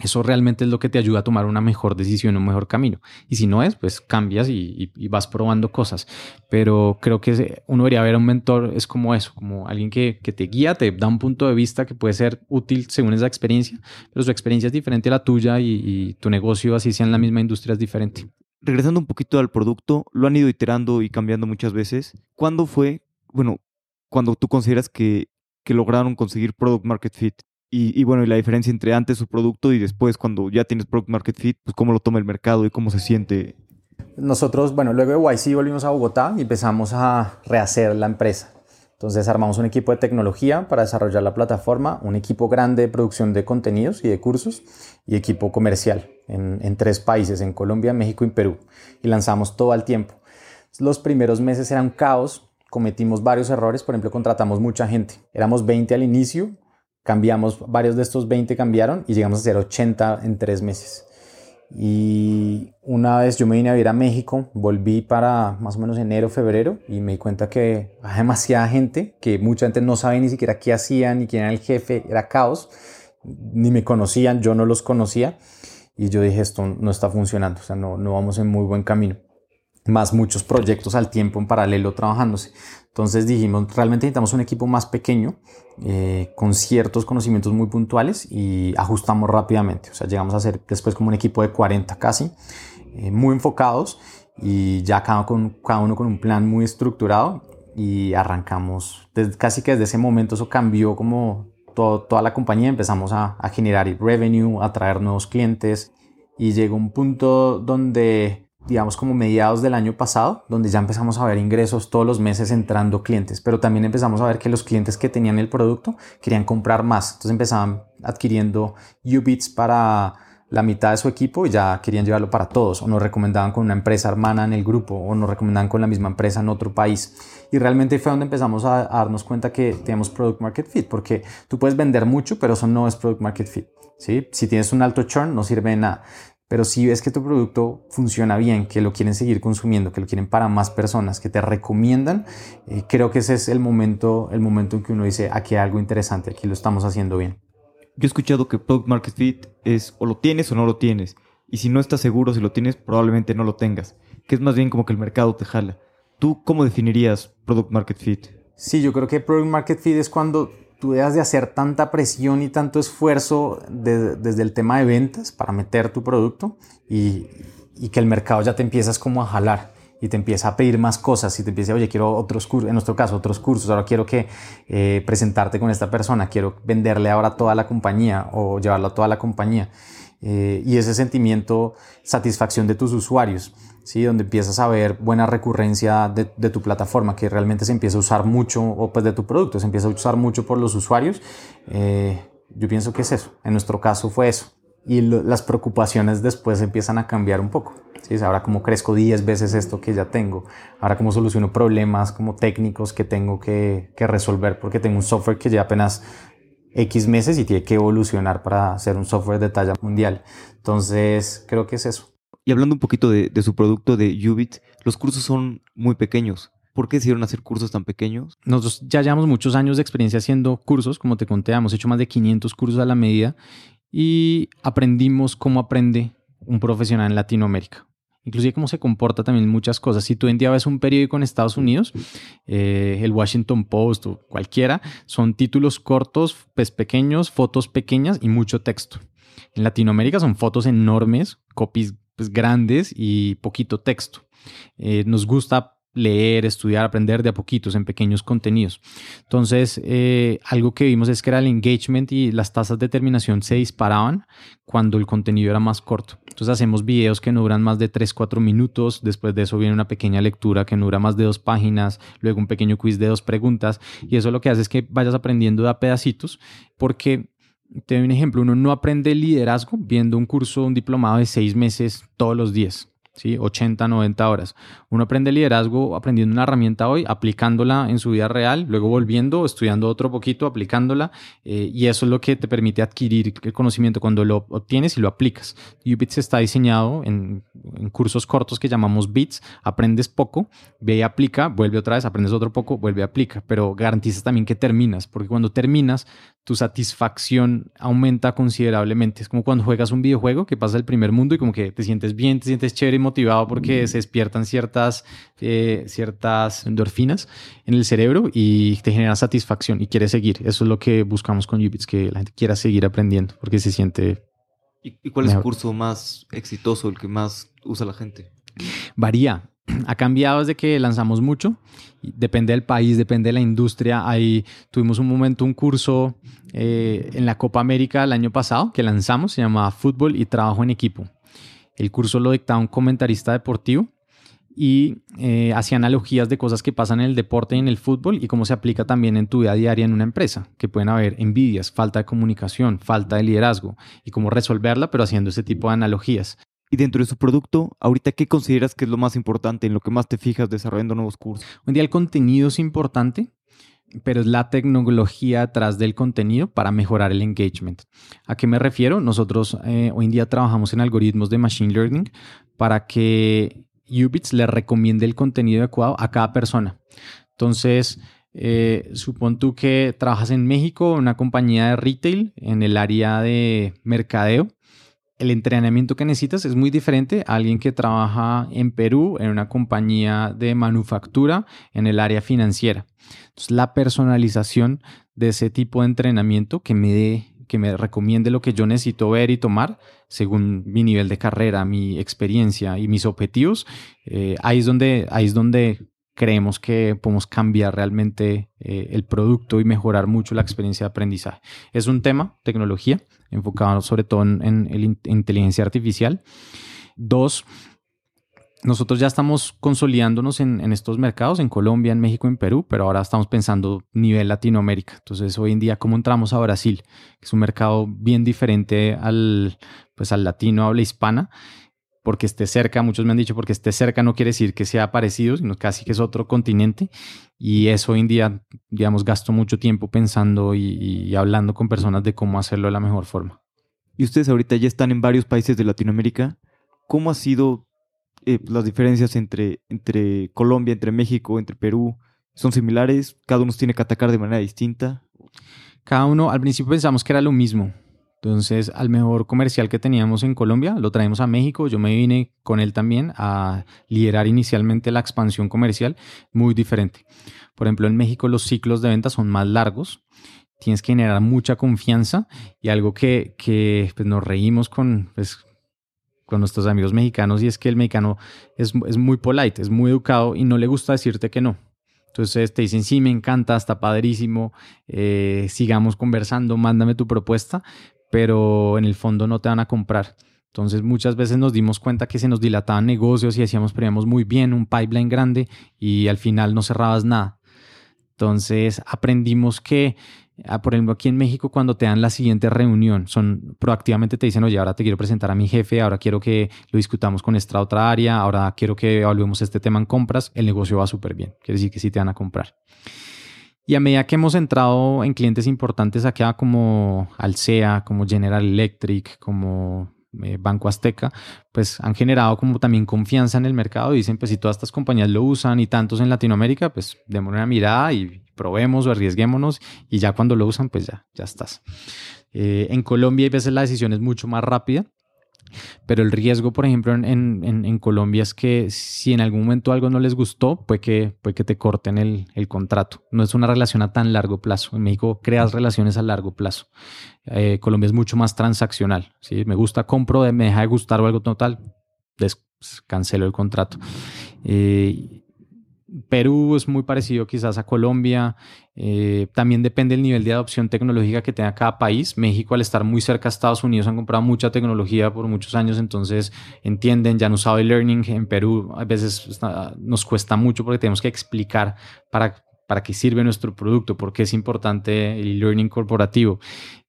eso realmente es lo que te ayuda a tomar una mejor decisión, un mejor camino. Y si no es, pues cambias y, vas probando cosas. Pero creo que uno debería ver a un mentor, es como eso, como alguien que, te guía, te da un punto de vista que puede ser útil según esa experiencia, pero su experiencia es diferente a la tuya y, tu negocio, así sea en la misma industria, es diferente. Regresando un poquito al producto, lo han ido iterando y cambiando muchas veces. ¿Cuándo fue, bueno, cuando tú consideras que lograron conseguir product market fit? Y, bueno, y la diferencia entre antes su producto y después cuando ya tienes product market fit, pues cómo lo toma el mercado y cómo se siente. Nosotros, bueno, luego de YC volvimos a Bogotá y empezamos a rehacer la empresa. Entonces armamos un equipo de tecnología para desarrollar la plataforma, un equipo grande de producción de contenidos y de cursos y equipo comercial en, en tres países, en Colombia, México y Perú. Y lanzamos todo al tiempo. Los primeros meses eran caos, cometimos varios errores, por ejemplo, contratamos mucha gente. Éramos 20 al inicio, cambiamos, varios de estos 20 cambiaron y llegamos a ser 80 en tres meses. Y una vez yo me vine a vivir a México, volví para más o menos enero, febrero y me di cuenta que hay demasiada gente, que mucha gente no sabe ni siquiera qué hacían, ni quién era el jefe, era caos, ni me conocían, yo no los conocía y yo dije esto no está funcionando, o sea, no, no vamos en muy buen camino más muchos proyectos al tiempo en paralelo trabajándose. Entonces dijimos, realmente necesitamos un equipo más pequeño, eh, con ciertos conocimientos muy puntuales y ajustamos rápidamente. O sea, llegamos a ser después como un equipo de 40 casi, eh, muy enfocados y ya cada, con, cada uno con un plan muy estructurado y arrancamos, casi que desde ese momento eso cambió como toda la compañía, empezamos a, a generar revenue, a traer nuevos clientes y llegó un punto donde digamos como mediados del año pasado, donde ya empezamos a ver ingresos todos los meses entrando clientes, pero también empezamos a ver que los clientes que tenían el producto querían comprar más, entonces empezaban adquiriendo Ubits para la mitad de su equipo y ya querían llevarlo para todos, o nos recomendaban con una empresa hermana en el grupo, o nos recomendaban con la misma empresa en otro país. Y realmente fue donde empezamos a, darnos cuenta que tenemos product market fit, porque tú puedes vender mucho, pero eso no es product market fit. ¿sí? Si tienes un alto churn, no sirve de nada. Pero si ves que tu producto funciona bien, que lo quieren seguir consumiendo, que lo quieren para más personas, que te recomiendan, eh, creo que ese es el momento, el momento en que uno dice, aquí hay algo interesante, aquí lo estamos haciendo bien. Yo he escuchado que Product Market Fit es o lo tienes o no lo tienes. Y si no estás seguro si lo tienes, probablemente no lo tengas. Que es más bien como que el mercado te jala. ¿Tú cómo definirías Product Market Fit? Sí, yo creo que Product Market Fit es cuando tú dejas de hacer tanta presión y tanto esfuerzo desde el tema de ventas para meter tu producto y, y que el mercado ya te empiezas como a jalar y te empieza a pedir más cosas y te empieza, oye, quiero otros cursos, en nuestro caso, otros cursos, ahora quiero que eh, presentarte con esta persona, quiero venderle ahora toda la compañía o llevarlo a toda la compañía. Eh, y ese sentimiento, satisfacción de tus usuarios, ¿sí? donde empiezas a ver buena recurrencia de, tu plataforma, que realmente se empieza a usar mucho, o pues de tu producto, se empieza a usar mucho por los usuarios. Eh, yo pienso que es eso. En nuestro caso fue eso. Y las preocupaciones después empiezan a cambiar un poco. ¿sí? Ahora como crezco 10 veces esto que ya tengo. Ahora como soluciono problemas como técnicos que tengo que, que resolver porque tengo un software que ya apenas X meses y tiene que evolucionar para ser un software de talla mundial. Entonces, creo que es eso. Y hablando un poquito de, de su producto de Ubit, los cursos son muy pequeños. ¿Por qué decidieron hacer cursos tan pequeños? Nosotros ya llevamos muchos años de experiencia haciendo cursos, como te conté, hemos hecho más de 500 cursos a la medida y aprendimos cómo aprende un profesional en Latinoamérica inclusive cómo se comporta también muchas cosas. Si tú en día ves un periódico en Estados Unidos, eh, el Washington Post o cualquiera, son títulos cortos, pues pequeños, fotos pequeñas y mucho texto. En Latinoamérica son fotos enormes, copies pues, grandes y poquito texto. Eh, nos gusta leer, estudiar, aprender de a poquitos en pequeños contenidos. Entonces, eh, algo que vimos es que era el engagement y las tasas de terminación se disparaban cuando el contenido era más corto. Entonces hacemos videos que no duran más de 3, 4 minutos, después de eso viene una pequeña lectura que no dura más de dos páginas, luego un pequeño quiz de dos preguntas y eso lo que hace es que vayas aprendiendo de a pedacitos porque te doy un ejemplo, uno no aprende liderazgo viendo un curso, un diplomado de seis meses todos los días. ¿sí? 80, 90 horas. Uno aprende liderazgo aprendiendo una herramienta hoy, aplicándola en su vida real, luego volviendo, estudiando otro poquito, aplicándola, eh, y eso es lo que te permite adquirir el conocimiento cuando lo obtienes y lo aplicas. UBITS está diseñado en, cursos cortos que llamamos BITS, aprendes poco, ve y aplica, vuelve otra vez, aprendes otro poco, vuelve y aplica, pero garantizas también que terminas, porque cuando terminas, tu satisfacción aumenta considerablemente. Es como cuando juegas un videojuego que pasa el primer mundo y como que te sientes bien, te sientes chévere y motivado porque se despiertan ciertas, eh, ciertas endorfinas en el cerebro y te genera satisfacción y quieres seguir. Eso es lo que buscamos con Ubits, que la gente quiera seguir aprendiendo porque se siente... ¿Y, cuál es el curso más exitoso, el que más usa la gente? Varía ha cambiado desde que lanzamos mucho. Depende del país, depende de la industria. Ahí tuvimos un momento, un curso eh, en la Copa América el año pasado que lanzamos, se llamaba Fútbol y Trabajo en Equipo. El curso lo dictaba un comentarista deportivo y eh, hacía analogías de cosas que pasan en el deporte y en el fútbol y cómo se aplica también en tu vida diaria en una empresa, que pueden haber envidias, falta de comunicación, falta de liderazgo y cómo resolverla, pero haciendo ese tipo de analogías. Y dentro de su producto, ahorita, ¿qué consideras que es lo más importante, en lo que más te fijas desarrollando nuevos cursos? Hoy día el contenido es importante, pero es la tecnología atrás del contenido para mejorar el engagement. ¿A qué me refiero? Nosotros eh, hoy en día trabajamos en algoritmos de Machine Learning para que Ubits le recomiende el contenido adecuado a cada persona. Entonces, eh, supón tú que trabajas en México, una compañía de retail, en el área de mercadeo el entrenamiento que necesitas es muy diferente a alguien que trabaja en Perú, en una compañía de manufactura, en el área financiera. Entonces, la personalización de ese tipo de entrenamiento que me dé que me recomiende lo que yo necesito ver y tomar según mi nivel de carrera, mi experiencia y mis objetivos, eh, ahí, es donde, ahí es donde creemos que podemos cambiar realmente eh, el producto y mejorar mucho la experiencia de aprendizaje. Es un tema, tecnología, enfocado sobre todo en, inteligencia artificial. Dos, nosotros ya estamos consolidándonos en, estos mercados, en Colombia, en México, en Perú, pero ahora estamos pensando nivel Latinoamérica. Entonces, hoy en día, ¿cómo entramos a Brasil? Que es un mercado bien diferente al, pues, al latino habla hispana porque esté cerca, muchos me han dicho porque esté cerca no quiere decir que sea parecido, sino casi que es otro continente. Y eso hoy en día, digamos, gasto mucho tiempo pensando y, hablando con personas de cómo hacerlo de la mejor forma. Y ustedes ahorita ya están en varios países de Latinoamérica. ¿Cómo ha sido eh, las diferencias entre, entre Colombia, entre México, entre Perú? ¿Son similares? ¿Cada uno tiene que atacar de manera distinta? Cada uno, al principio pensamos que era lo mismo, entonces, al mejor comercial que teníamos en Colombia, lo traemos a México. Yo me vine con él también a liderar inicialmente la expansión comercial, muy diferente. Por ejemplo, en México los ciclos de venta son más largos. Tienes que generar mucha confianza y algo que, que pues, nos reímos con, pues, con nuestros amigos mexicanos y es que el mexicano es, es muy polite, es muy educado y no le gusta decirte que no. Entonces te dicen, sí, me encanta, está padrísimo, eh, sigamos conversando, mándame tu propuesta, pero en el fondo no te van a comprar. Entonces muchas veces nos dimos cuenta que se nos dilataban negocios y decíamos, pero muy bien, un pipeline grande y al final no cerrabas nada. Entonces aprendimos que Ah, por ejemplo, aquí en México, cuando te dan la siguiente reunión, son proactivamente te dicen, oye, ahora te quiero presentar a mi jefe, ahora quiero que lo discutamos con esta otra área, ahora quiero que evaluemos este tema en compras, el negocio va súper bien. Quiere decir que sí te van a comprar. Y a medida que hemos entrado en clientes importantes acá como Alsea, como General Electric, como eh, Banco Azteca, pues han generado como también confianza en el mercado. Dicen, pues si todas estas compañías lo usan y tantos en Latinoamérica, pues démosle una mirada y probemos o arriesguémonos. Y ya cuando lo usan, pues ya, ya estás. Eh, en Colombia hay veces la decisión es mucho más rápida, pero el riesgo, por ejemplo, en, en, en, Colombia es que si en algún momento algo no les gustó, puede que, puede que te corten el, el, contrato. No es una relación a tan largo plazo. En México creas relaciones a largo plazo. Eh, Colombia es mucho más transaccional. Si me gusta, compro, me deja de gustar o algo total, des, cancelo el contrato. Eh, Perú es muy parecido quizás a Colombia. Eh, también depende del nivel de adopción tecnológica que tenga cada país. México, al estar muy cerca a Estados Unidos, han comprado mucha tecnología por muchos años, entonces entienden, ya han usado el learning. En Perú a veces nos cuesta mucho porque tenemos que explicar para, para qué sirve nuestro producto, por qué es importante el learning corporativo.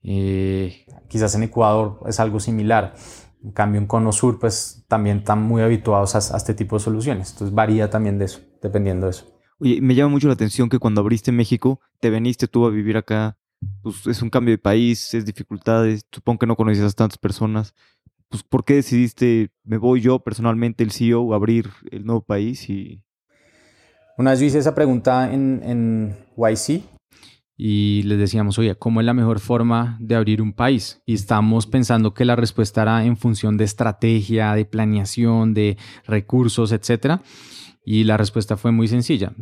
Eh, quizás en Ecuador es algo similar. En cambio, en Cono Sur, pues también están muy habituados a, este tipo de soluciones. Entonces varía también de eso, dependiendo de eso. Oye, me llama mucho la atención que cuando abriste México, te veniste tú a vivir acá. Pues es un cambio de país, es dificultades. Supongo que no conocías a tantas personas. Pues, ¿por qué decidiste, me voy yo personalmente, el CEO, a abrir el nuevo país? Y... Una vez yo hice esa pregunta en, en YC, y les decíamos, oye, ¿cómo es la mejor forma de abrir un país? Y estamos pensando que la respuesta era en función de estrategia, de planeación, de recursos, etc. Y la respuesta fue muy sencilla.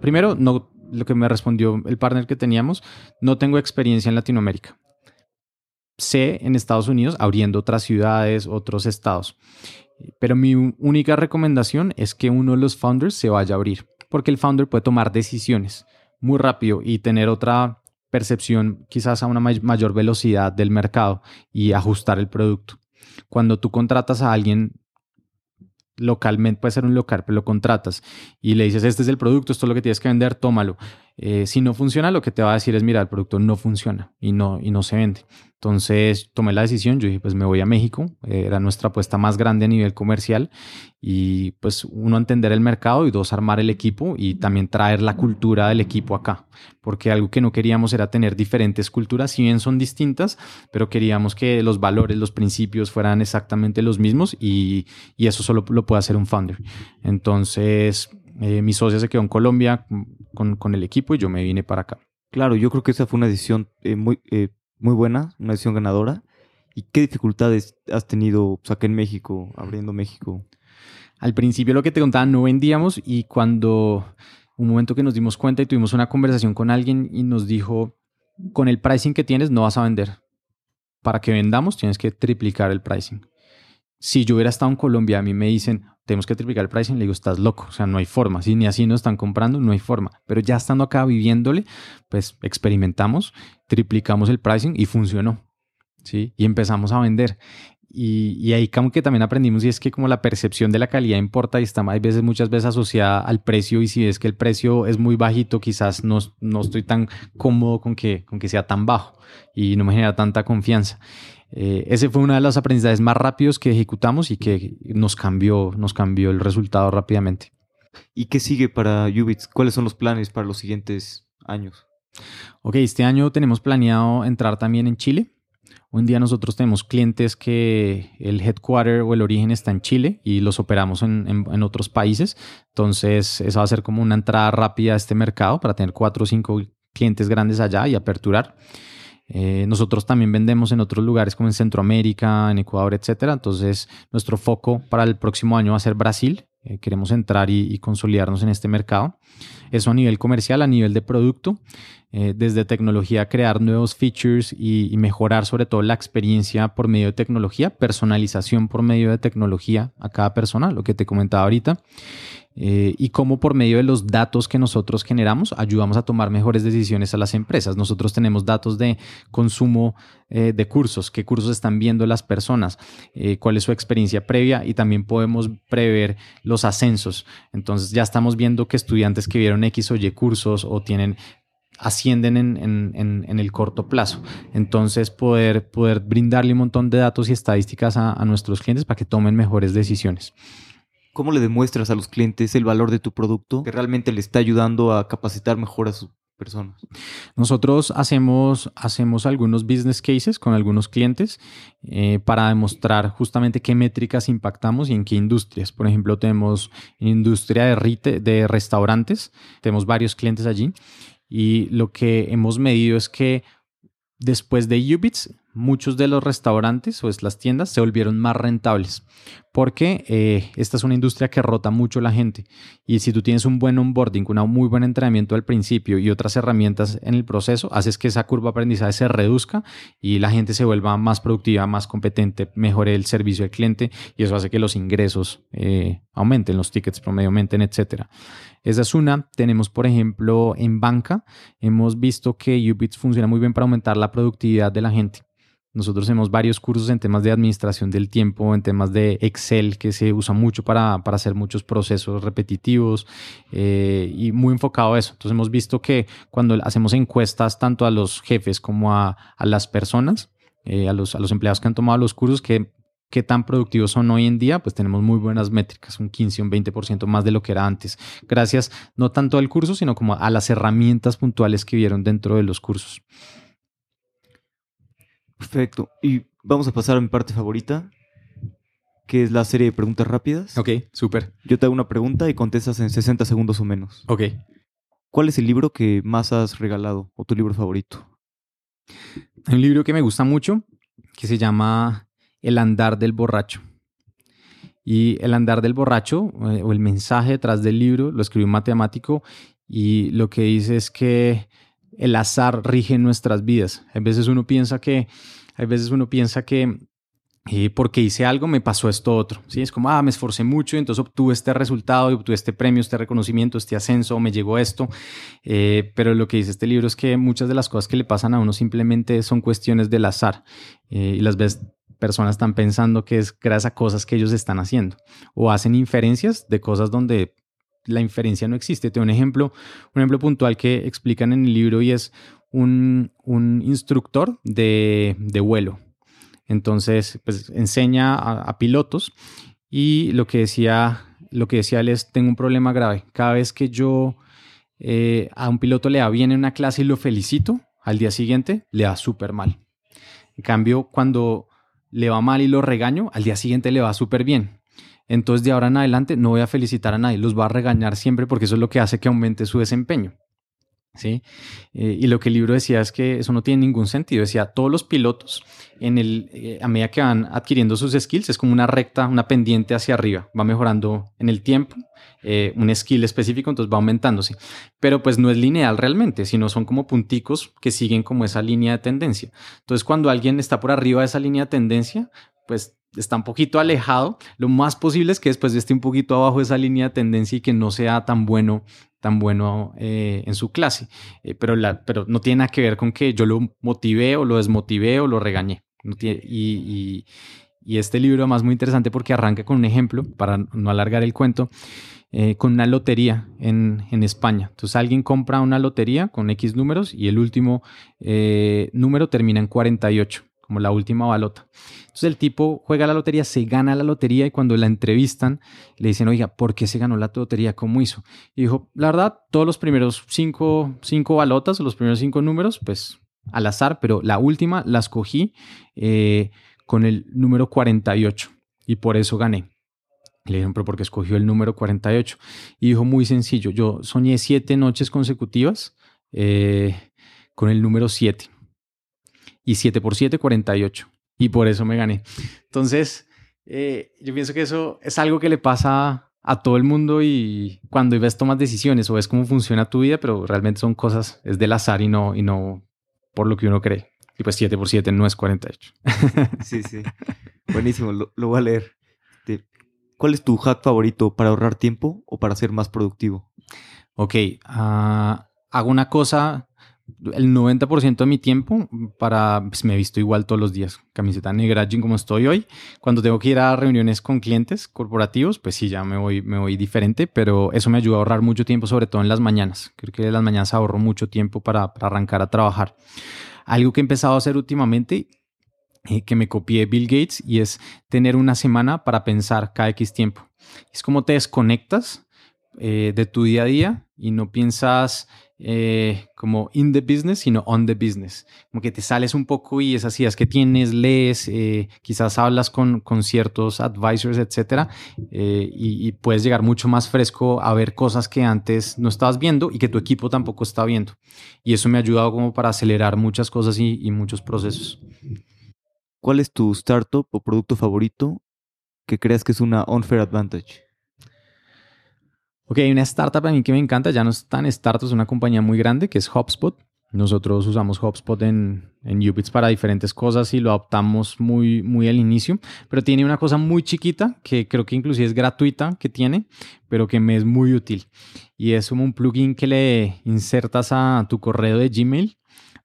Primero, lo que me respondió el partner que teníamos, no tengo experiencia en Latinoamérica. Sé en Estados Unidos abriendo otras ciudades, otros estados. Pero mi única recomendación es que uno de los founders se vaya a abrir, porque el founder puede tomar decisiones muy rápido y tener otra percepción quizás a una mayor velocidad del mercado y ajustar el producto. Cuando tú contratas a alguien localmente, puede ser un local, pero lo contratas y le dices, este es el producto, esto es lo que tienes que vender, tómalo. Eh, si no funciona, lo que te va a decir es, mira, el producto no funciona y no, y no se vende. Entonces tomé la decisión, yo dije, pues me voy a México, era nuestra apuesta más grande a nivel comercial y pues uno entender el mercado y dos armar el equipo y también traer la cultura del equipo acá, porque algo que no queríamos era tener diferentes culturas, si bien son distintas, pero queríamos que los valores, los principios fueran exactamente los mismos y, y eso solo lo puede hacer un founder. Entonces eh, mi socia se quedó en Colombia con, con, el equipo y yo me vine para acá. Claro, yo creo que esa fue una decisión eh, muy, eh, muy buena, una decisión ganadora. ¿Y qué dificultades has tenido pues, acá en México, abriendo México? Al principio lo que te contaba, no vendíamos y cuando un momento que nos dimos cuenta y tuvimos una conversación con alguien y nos dijo, con el pricing que tienes no vas a vender. Para que vendamos tienes que triplicar el pricing. Si yo hubiera estado en Colombia, a mí me dicen, tenemos que triplicar el pricing, le digo, estás loco, o sea, no hay forma, si ni así nos están comprando, no hay forma, pero ya estando acá viviéndole, pues experimentamos, triplicamos el pricing y funcionó, ¿sí? Y empezamos a vender. Y, y, ahí como que también aprendimos y es que como la percepción de la calidad importa y está hay veces, muchas veces asociada al precio y si es que el precio es muy bajito, quizás no, no estoy tan cómodo con que, con que sea tan bajo y no me genera tanta confianza. Eh, ese fue uno de los aprendizajes más rápidos que ejecutamos y que nos cambió, nos cambió el resultado rápidamente. ¿Y qué sigue para Ubits? ¿Cuáles son los planes para los siguientes años? Ok, este año tenemos planeado entrar también en Chile. Un día nosotros tenemos clientes que el headquarter o el origen está en Chile y los operamos en, en, otros países. Entonces, eso va a ser como una entrada rápida a este mercado para tener cuatro o cinco clientes grandes allá y aperturar. Eh, nosotros también vendemos en otros lugares como en Centroamérica, en Ecuador, etcétera. Entonces, nuestro foco para el próximo año va a ser Brasil. eh, queremos entrar y, consolidarnos en este mercado. Eso a nivel comercial, a nivel de producto, eh, desde tecnología, crear nuevos features y, y, mejorar sobre todo la experiencia por medio de tecnología, personalización por medio de tecnología a cada persona, lo que te comentaba ahorita. Eh, y cómo por medio de los datos que nosotros generamos ayudamos a tomar mejores decisiones a las empresas. Nosotros tenemos datos de consumo eh, de cursos, qué cursos están viendo las personas, eh, cuál es su experiencia previa y también podemos prever los ascensos. Entonces ya estamos viendo que estudiantes que vieron X o Y cursos o tienen ascienden en, el corto plazo. Entonces, poder, poder brindarle un montón de datos y estadísticas a nuestros clientes para que tomen mejores decisiones. ¿Cómo le demuestras a los clientes el valor de tu producto que realmente le está ayudando a capacitar mejor a sus personas? Nosotros hacemos, hacemos algunos business cases con algunos clientes eh, para demostrar justamente qué métricas impactamos y en qué industrias. Por ejemplo, tenemos industria de, de restaurantes, tenemos varios clientes allí y lo que hemos medido es que después de Ubits muchos de los restaurantes o es las tiendas se volvieron más rentables porque eh, esta es una industria que rota mucho la gente y si tú tienes un buen onboarding, un muy buen entrenamiento al principio y otras herramientas en el proceso, haces que esa curva de aprendizaje se reduzca y la gente se vuelva más productiva, más competente, mejore el servicio al cliente y eso hace que los ingresos eh, aumenten, los tickets promedio aumenten, etcétera. Esa es una. Tenemos, por ejemplo, en banca, hemos visto que Ubits funciona muy bien para aumentar la productividad de la gente. Nosotros tenemos varios cursos en temas de administración del tiempo, en temas de Excel, que se usa mucho para, hacer muchos procesos repetitivos eh, y muy enfocado a eso. Entonces hemos visto que cuando hacemos encuestas tanto a los jefes como a, las personas, eh, a, los, a los empleados que han tomado los cursos, que qué tan productivos son hoy en día, pues tenemos muy buenas métricas, un 15, un 20% más de lo que era antes. Gracias no tanto al curso, sino como a las herramientas puntuales que vieron dentro de los cursos. Perfecto. Y vamos a pasar a mi parte favorita, que es la serie de preguntas rápidas. Ok, súper. Yo te hago una pregunta y contestas en 60 segundos o menos. Ok. ¿Cuál es el libro que más has regalado o tu libro favorito? Hay un libro que me gusta mucho que se llama El andar del borracho. Y el andar del borracho, eh, o el mensaje detrás del libro, lo escribió un matemático y lo que dice es que el azar rige nuestras vidas. A veces uno piensa que, a veces uno piensa que eh, porque hice algo me pasó esto otro. ¿sí? Es como, ah, me esforcé mucho y entonces obtuve este resultado y obtuve este premio, este reconocimiento, este ascenso, me llegó esto. Eh, pero lo que dice este libro es que muchas de las cosas que le pasan a uno simplemente son cuestiones del azar. Eh, y las veces personas están pensando que es gracias a cosas que ellos están haciendo o hacen inferencias de cosas donde la inferencia no existe. Tengo un ejemplo, un ejemplo puntual que explican en el libro y es un, instructor de, vuelo. Entonces, pues enseña a, pilotos y lo que decía, lo que decía él es, tengo un problema grave. Cada vez que yo eh, a un piloto le da bien en una clase y lo felicito, al día siguiente le va súper mal. En cambio, cuando le va mal y lo regaño, al día siguiente le va súper bien. Entonces de ahora en adelante no voy a felicitar a nadie, los voy a regañar siempre porque eso es lo que hace que aumente su desempeño. ¿Sí? Eh, y lo que el libro decía es que eso no tiene ningún sentido. Decía, todos los pilotos, en el, eh, a medida que van adquiriendo sus skills, es como una recta, una pendiente hacia arriba, va mejorando en el tiempo, eh, un skill específico, entonces va aumentándose. Pero pues no es lineal realmente, sino son como punticos que siguen como esa línea de tendencia. Entonces cuando alguien está por arriba de esa línea de tendencia, pues está un poquito alejado, lo más posible es que después esté un poquito abajo de esa línea de tendencia y que no sea tan bueno, tan bueno eh, en su clase. Eh, pero, la, pero no tiene nada que ver con que yo lo motivé o lo desmotivé o lo regañé. y, este libro además muy interesante porque arranca con un ejemplo, para no alargar el cuento, eh, con una lotería en, en, España. Entonces alguien compra una lotería con X números y el último número termina en 48 como la última balota. Entonces el tipo juega la lotería, se gana la lotería y cuando la entrevistan le dicen, oiga, ¿por qué se ganó la lotería? ¿Cómo hizo? Y dijo, la verdad, todos los primeros cinco, cinco balotas los primeros cinco números, pues al azar, pero la última la escogí eh, con el número 48 y por eso gané. Le dijeron, pero porque escogió el número 48. Y dijo, muy sencillo, yo soñé siete noches consecutivas eh, con el número 7 y 7 por 7, 48. Y por eso me gané. Entonces, eh, yo pienso que eso es algo que le pasa a todo el mundo y cuando ves tomas decisiones o ves cómo funciona tu vida, pero realmente son cosas, es del azar y no, y no por lo que uno cree. Y pues 7 por 7 no es 48. Sí, sí. Buenísimo, lo, voy a leer. ¿Cuál es tu hack favorito para ahorrar tiempo o para ser más productivo? Ok, ah, hago una cosa el 90% de mi tiempo para, pues me visto igual todos los días, camiseta negra, jean como estoy hoy. Cuando tengo que ir a reuniones con clientes corporativos, pues sí, ya me voy, me voy diferente, pero eso me ayuda a ahorrar mucho tiempo, sobre todo en las mañanas. Creo que en las mañanas ahorro mucho tiempo para, para arrancar a trabajar. Algo que he empezado a hacer últimamente, eh, que me copié Bill Gates, y es tener una semana para pensar cada X tiempo. Es como te desconectas eh, de tu día a día y no piensas eh, como in the business, sino on the business. Como que te sales un poco y esas ideas que tienes, lees, eh, quizás hablas con, con, ciertos advisors, etcétera, eh, y, puedes llegar mucho más fresco a ver cosas que antes no estabas viendo y que tu equipo tampoco está viendo. Y eso me ha ayudado como para acelerar muchas cosas y, y muchos procesos. ¿Cuál es tu startup o producto favorito que creas que es una unfair advantage? Ok, hay una startup a mí que me encanta, ya no es tan startup, es una compañía muy grande que es HubSpot. Nosotros usamos HubSpot en, en Ubits para diferentes cosas y lo adoptamos muy, muy al inicio, pero tiene una cosa muy chiquita que creo que inclusive es gratuita que tiene, pero que me es muy útil. Y es como un plugin que le insertas a tu correo de Gmail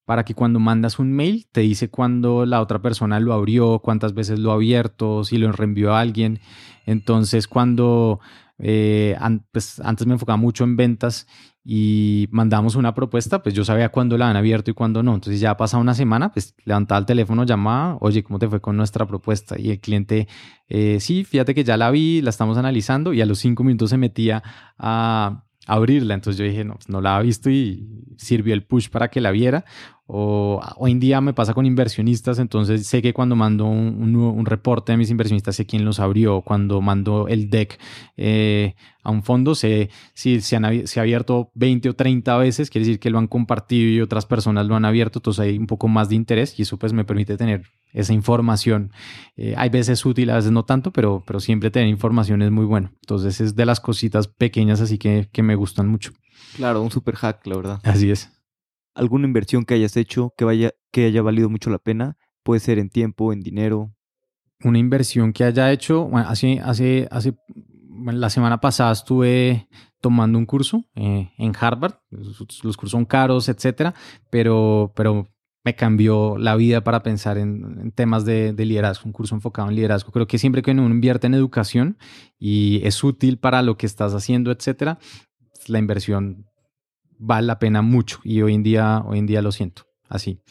para que cuando mandas un mail te dice cuándo la otra persona lo abrió, cuántas veces lo ha abierto, si lo reenvió a alguien. Entonces, cuando eh, pues, antes me enfocaba mucho en ventas y mandamos una propuesta, pues yo sabía cuándo la han abierto y cuándo no. Entonces ya pasado una semana, pues levantaba el teléfono, llamaba, oye, ¿cómo te fue con nuestra propuesta? Y el cliente, eh, sí, fíjate que ya la vi, la estamos analizando y a los cinco minutos se metía a abrirla. Entonces yo dije, no, pues no la ha visto y sirvió el push para que la viera. O hoy en día me pasa con inversionistas, entonces sé que cuando mando un, un, reporte de mis inversionistas sé quién los abrió. Cuando mando el deck eh, a un fondo, sé si se, han, se ha abierto 20 o 30 veces, quiere decir que lo han compartido y otras personas lo han abierto, entonces hay un poco más de interés y eso pues me permite tener esa información. Eh, hay veces útil, a veces no tanto, pero, pero siempre tener información es muy bueno. Entonces es de las cositas pequeñas así que, que me gustan mucho. Claro, un super hack, la verdad. Así es alguna inversión que hayas hecho que, vaya, que haya valido mucho la pena. Puede ser en tiempo, en dinero. Una inversión que haya hecho, bueno, hace, hace, hace, la semana pasada estuve tomando un curso eh, en Harvard. Los, cursos son caros, etcétera, pero, pero me cambió la vida para pensar en, temas de, de, liderazgo, un curso enfocado en liderazgo. Creo que siempre que uno invierte en educación y es útil para lo que estás haciendo, etcétera, la inversión vale la pena mucho y hoy en día, hoy en día lo siento así.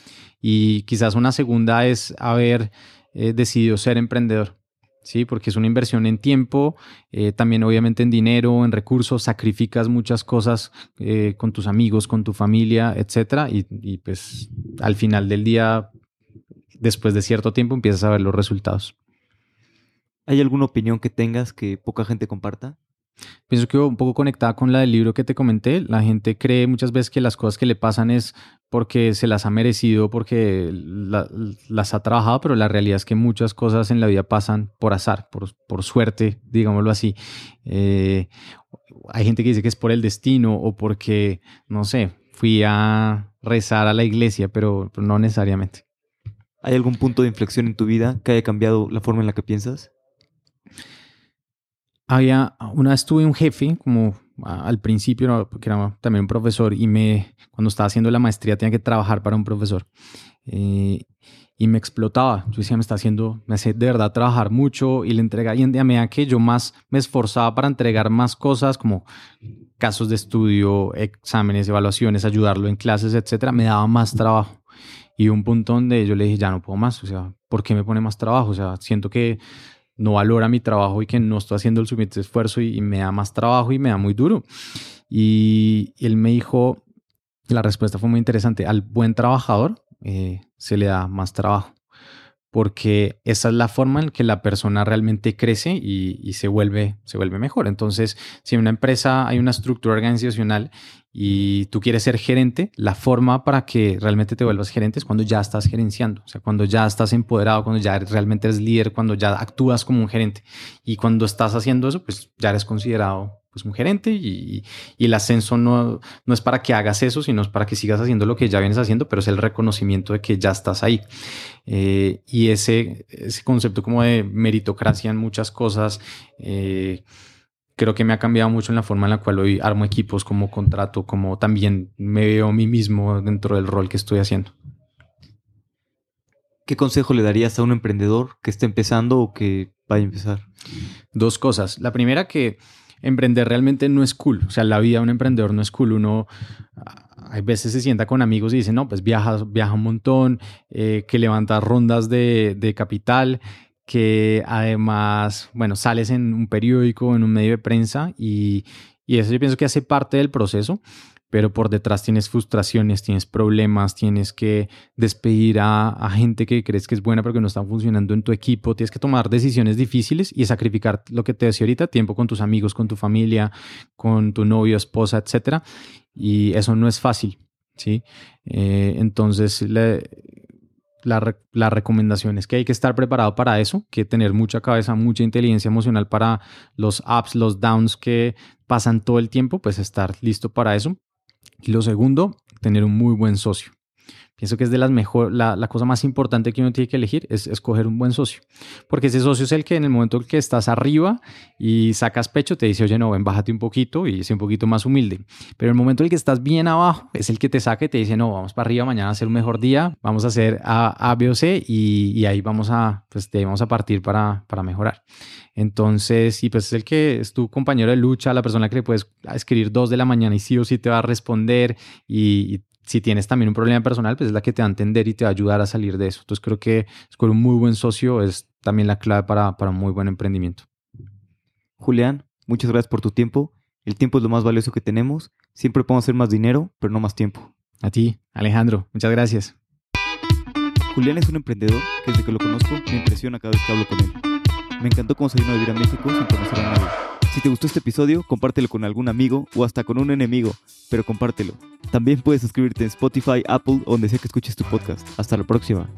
Y quizás una segunda es haber eh, decidido ser emprendedor. Sí, porque es una inversión en tiempo, eh, también obviamente en dinero, en recursos, sacrificas muchas cosas eh, con tus amigos, con tu familia, etcétera, y, y pues al final del día, después de cierto tiempo, empiezas a ver los resultados. ¿Hay alguna opinión que tengas que poca gente comparta? Pienso que un poco conectada con la del libro que te comenté, la gente cree muchas veces que las cosas que le pasan es porque se las ha merecido, porque las ha trabajado, pero la realidad es que muchas cosas en la vida pasan por azar, por, por suerte, digámoslo así. Eh, hay gente que dice que es por el destino o porque, no sé, fui a rezar a la iglesia, pero, pero no necesariamente. ¿Hay algún punto de inflexión en tu vida que haya cambiado la forma en la que piensas? Había, una vez tuve un jefe, como al principio, que era también un profesor, y me, cuando estaba haciendo la maestría tenía que trabajar para un profesor. Eh, y me explotaba. Yo decía, me está haciendo, me hace de verdad trabajar mucho y le entrega. Y a medida que yo más me esforzaba para entregar más cosas, como casos de estudio, exámenes, evaluaciones, ayudarlo en clases, etcétera, me daba más trabajo. Y un punto donde yo le dije, ya no puedo más. O sea, ¿por qué me pone más trabajo? O sea, siento que no valora mi trabajo y que no estoy haciendo el suficiente esfuerzo y, me da más trabajo y me da muy duro. Y, él me dijo, la respuesta fue muy interesante, al buen trabajador eh, se le da más trabajo, porque esa es la forma en que la persona realmente crece y, se, vuelve, se vuelve mejor. Entonces, si en una empresa hay una estructura organizacional y tú quieres ser gerente, la forma para que realmente te vuelvas gerente es cuando ya estás gerenciando, o sea, cuando ya estás empoderado, cuando ya realmente eres líder, cuando ya actúas como un gerente. Y cuando estás haciendo eso, pues ya eres considerado pues un gerente y, el ascenso no, no, es para que hagas eso, sino es para que sigas haciendo lo que ya vienes haciendo, pero es el reconocimiento de que ya estás ahí. Eh, y ese, ese concepto como de meritocracia en muchas cosas, eh, creo que me ha cambiado mucho en la forma en la cual hoy armo equipos, como contrato, como también me veo a mí mismo dentro del rol que estoy haciendo. ¿Qué consejo le darías a un emprendedor que esté empezando o que vaya a empezar? Dos cosas. La primera que emprender realmente no es cool. O sea, la vida de un emprendedor no es cool. Uno hay veces se sienta con amigos y dice, no, pues viaja, viaja un montón, eh, que levanta rondas de, de, capital, que además, bueno, sales en un periódico, en un medio de prensa y, y eso yo pienso que hace parte del proceso pero por detrás tienes frustraciones, tienes problemas, tienes que despedir a, gente que crees que es buena pero que no están funcionando en tu equipo, tienes que tomar decisiones difíciles y sacrificar lo que te decía ahorita, tiempo con tus amigos, con tu familia, con tu novio, esposa, etc. Y eso no es fácil, ¿sí? Eh, entonces, la, la, recomendación es que hay que estar preparado para eso, que tener mucha cabeza, mucha inteligencia emocional para los ups, los downs que pasan todo el tiempo, pues estar listo para eso. Y lo segundo, tener un muy buen socio. Pienso que es de las mejor, la, la, cosa más importante que uno tiene que elegir es escoger un buen socio. Porque ese socio es el que en el momento en que estás arriba y sacas pecho te dice, oye, no, ven, bájate un poquito y sé un poquito más humilde. Pero en el momento en el que estás bien abajo es el que te saca y te dice, no, vamos para arriba, mañana a hacer un mejor día, vamos a hacer A, A B o C y, y, ahí vamos a, pues, vamos a partir para, para mejorar. Entonces, y pues es el que es tu compañero de lucha, la persona que le puedes escribir dos de la mañana y sí o sí te va a responder y, y si tienes también un problema personal, pues es la que te va a entender y te va a ayudar a salir de eso. Entonces creo que escoger un muy buen socio es también la clave para, para un muy buen emprendimiento. Julián, muchas gracias por tu tiempo. El tiempo es lo más valioso que tenemos. Siempre podemos hacer más dinero, pero no más tiempo. A ti, Alejandro, muchas gracias. Julián es un emprendedor que desde que lo conozco me impresiona cada vez que hablo con él. Me encantó cómo se vino a vivir a México sin conocer a nadie. Si te gustó este episodio, compártelo con algún amigo o hasta con un enemigo, pero compártelo. También puedes suscribirte en Spotify, Apple donde sea que escuches tu podcast. Hasta la próxima.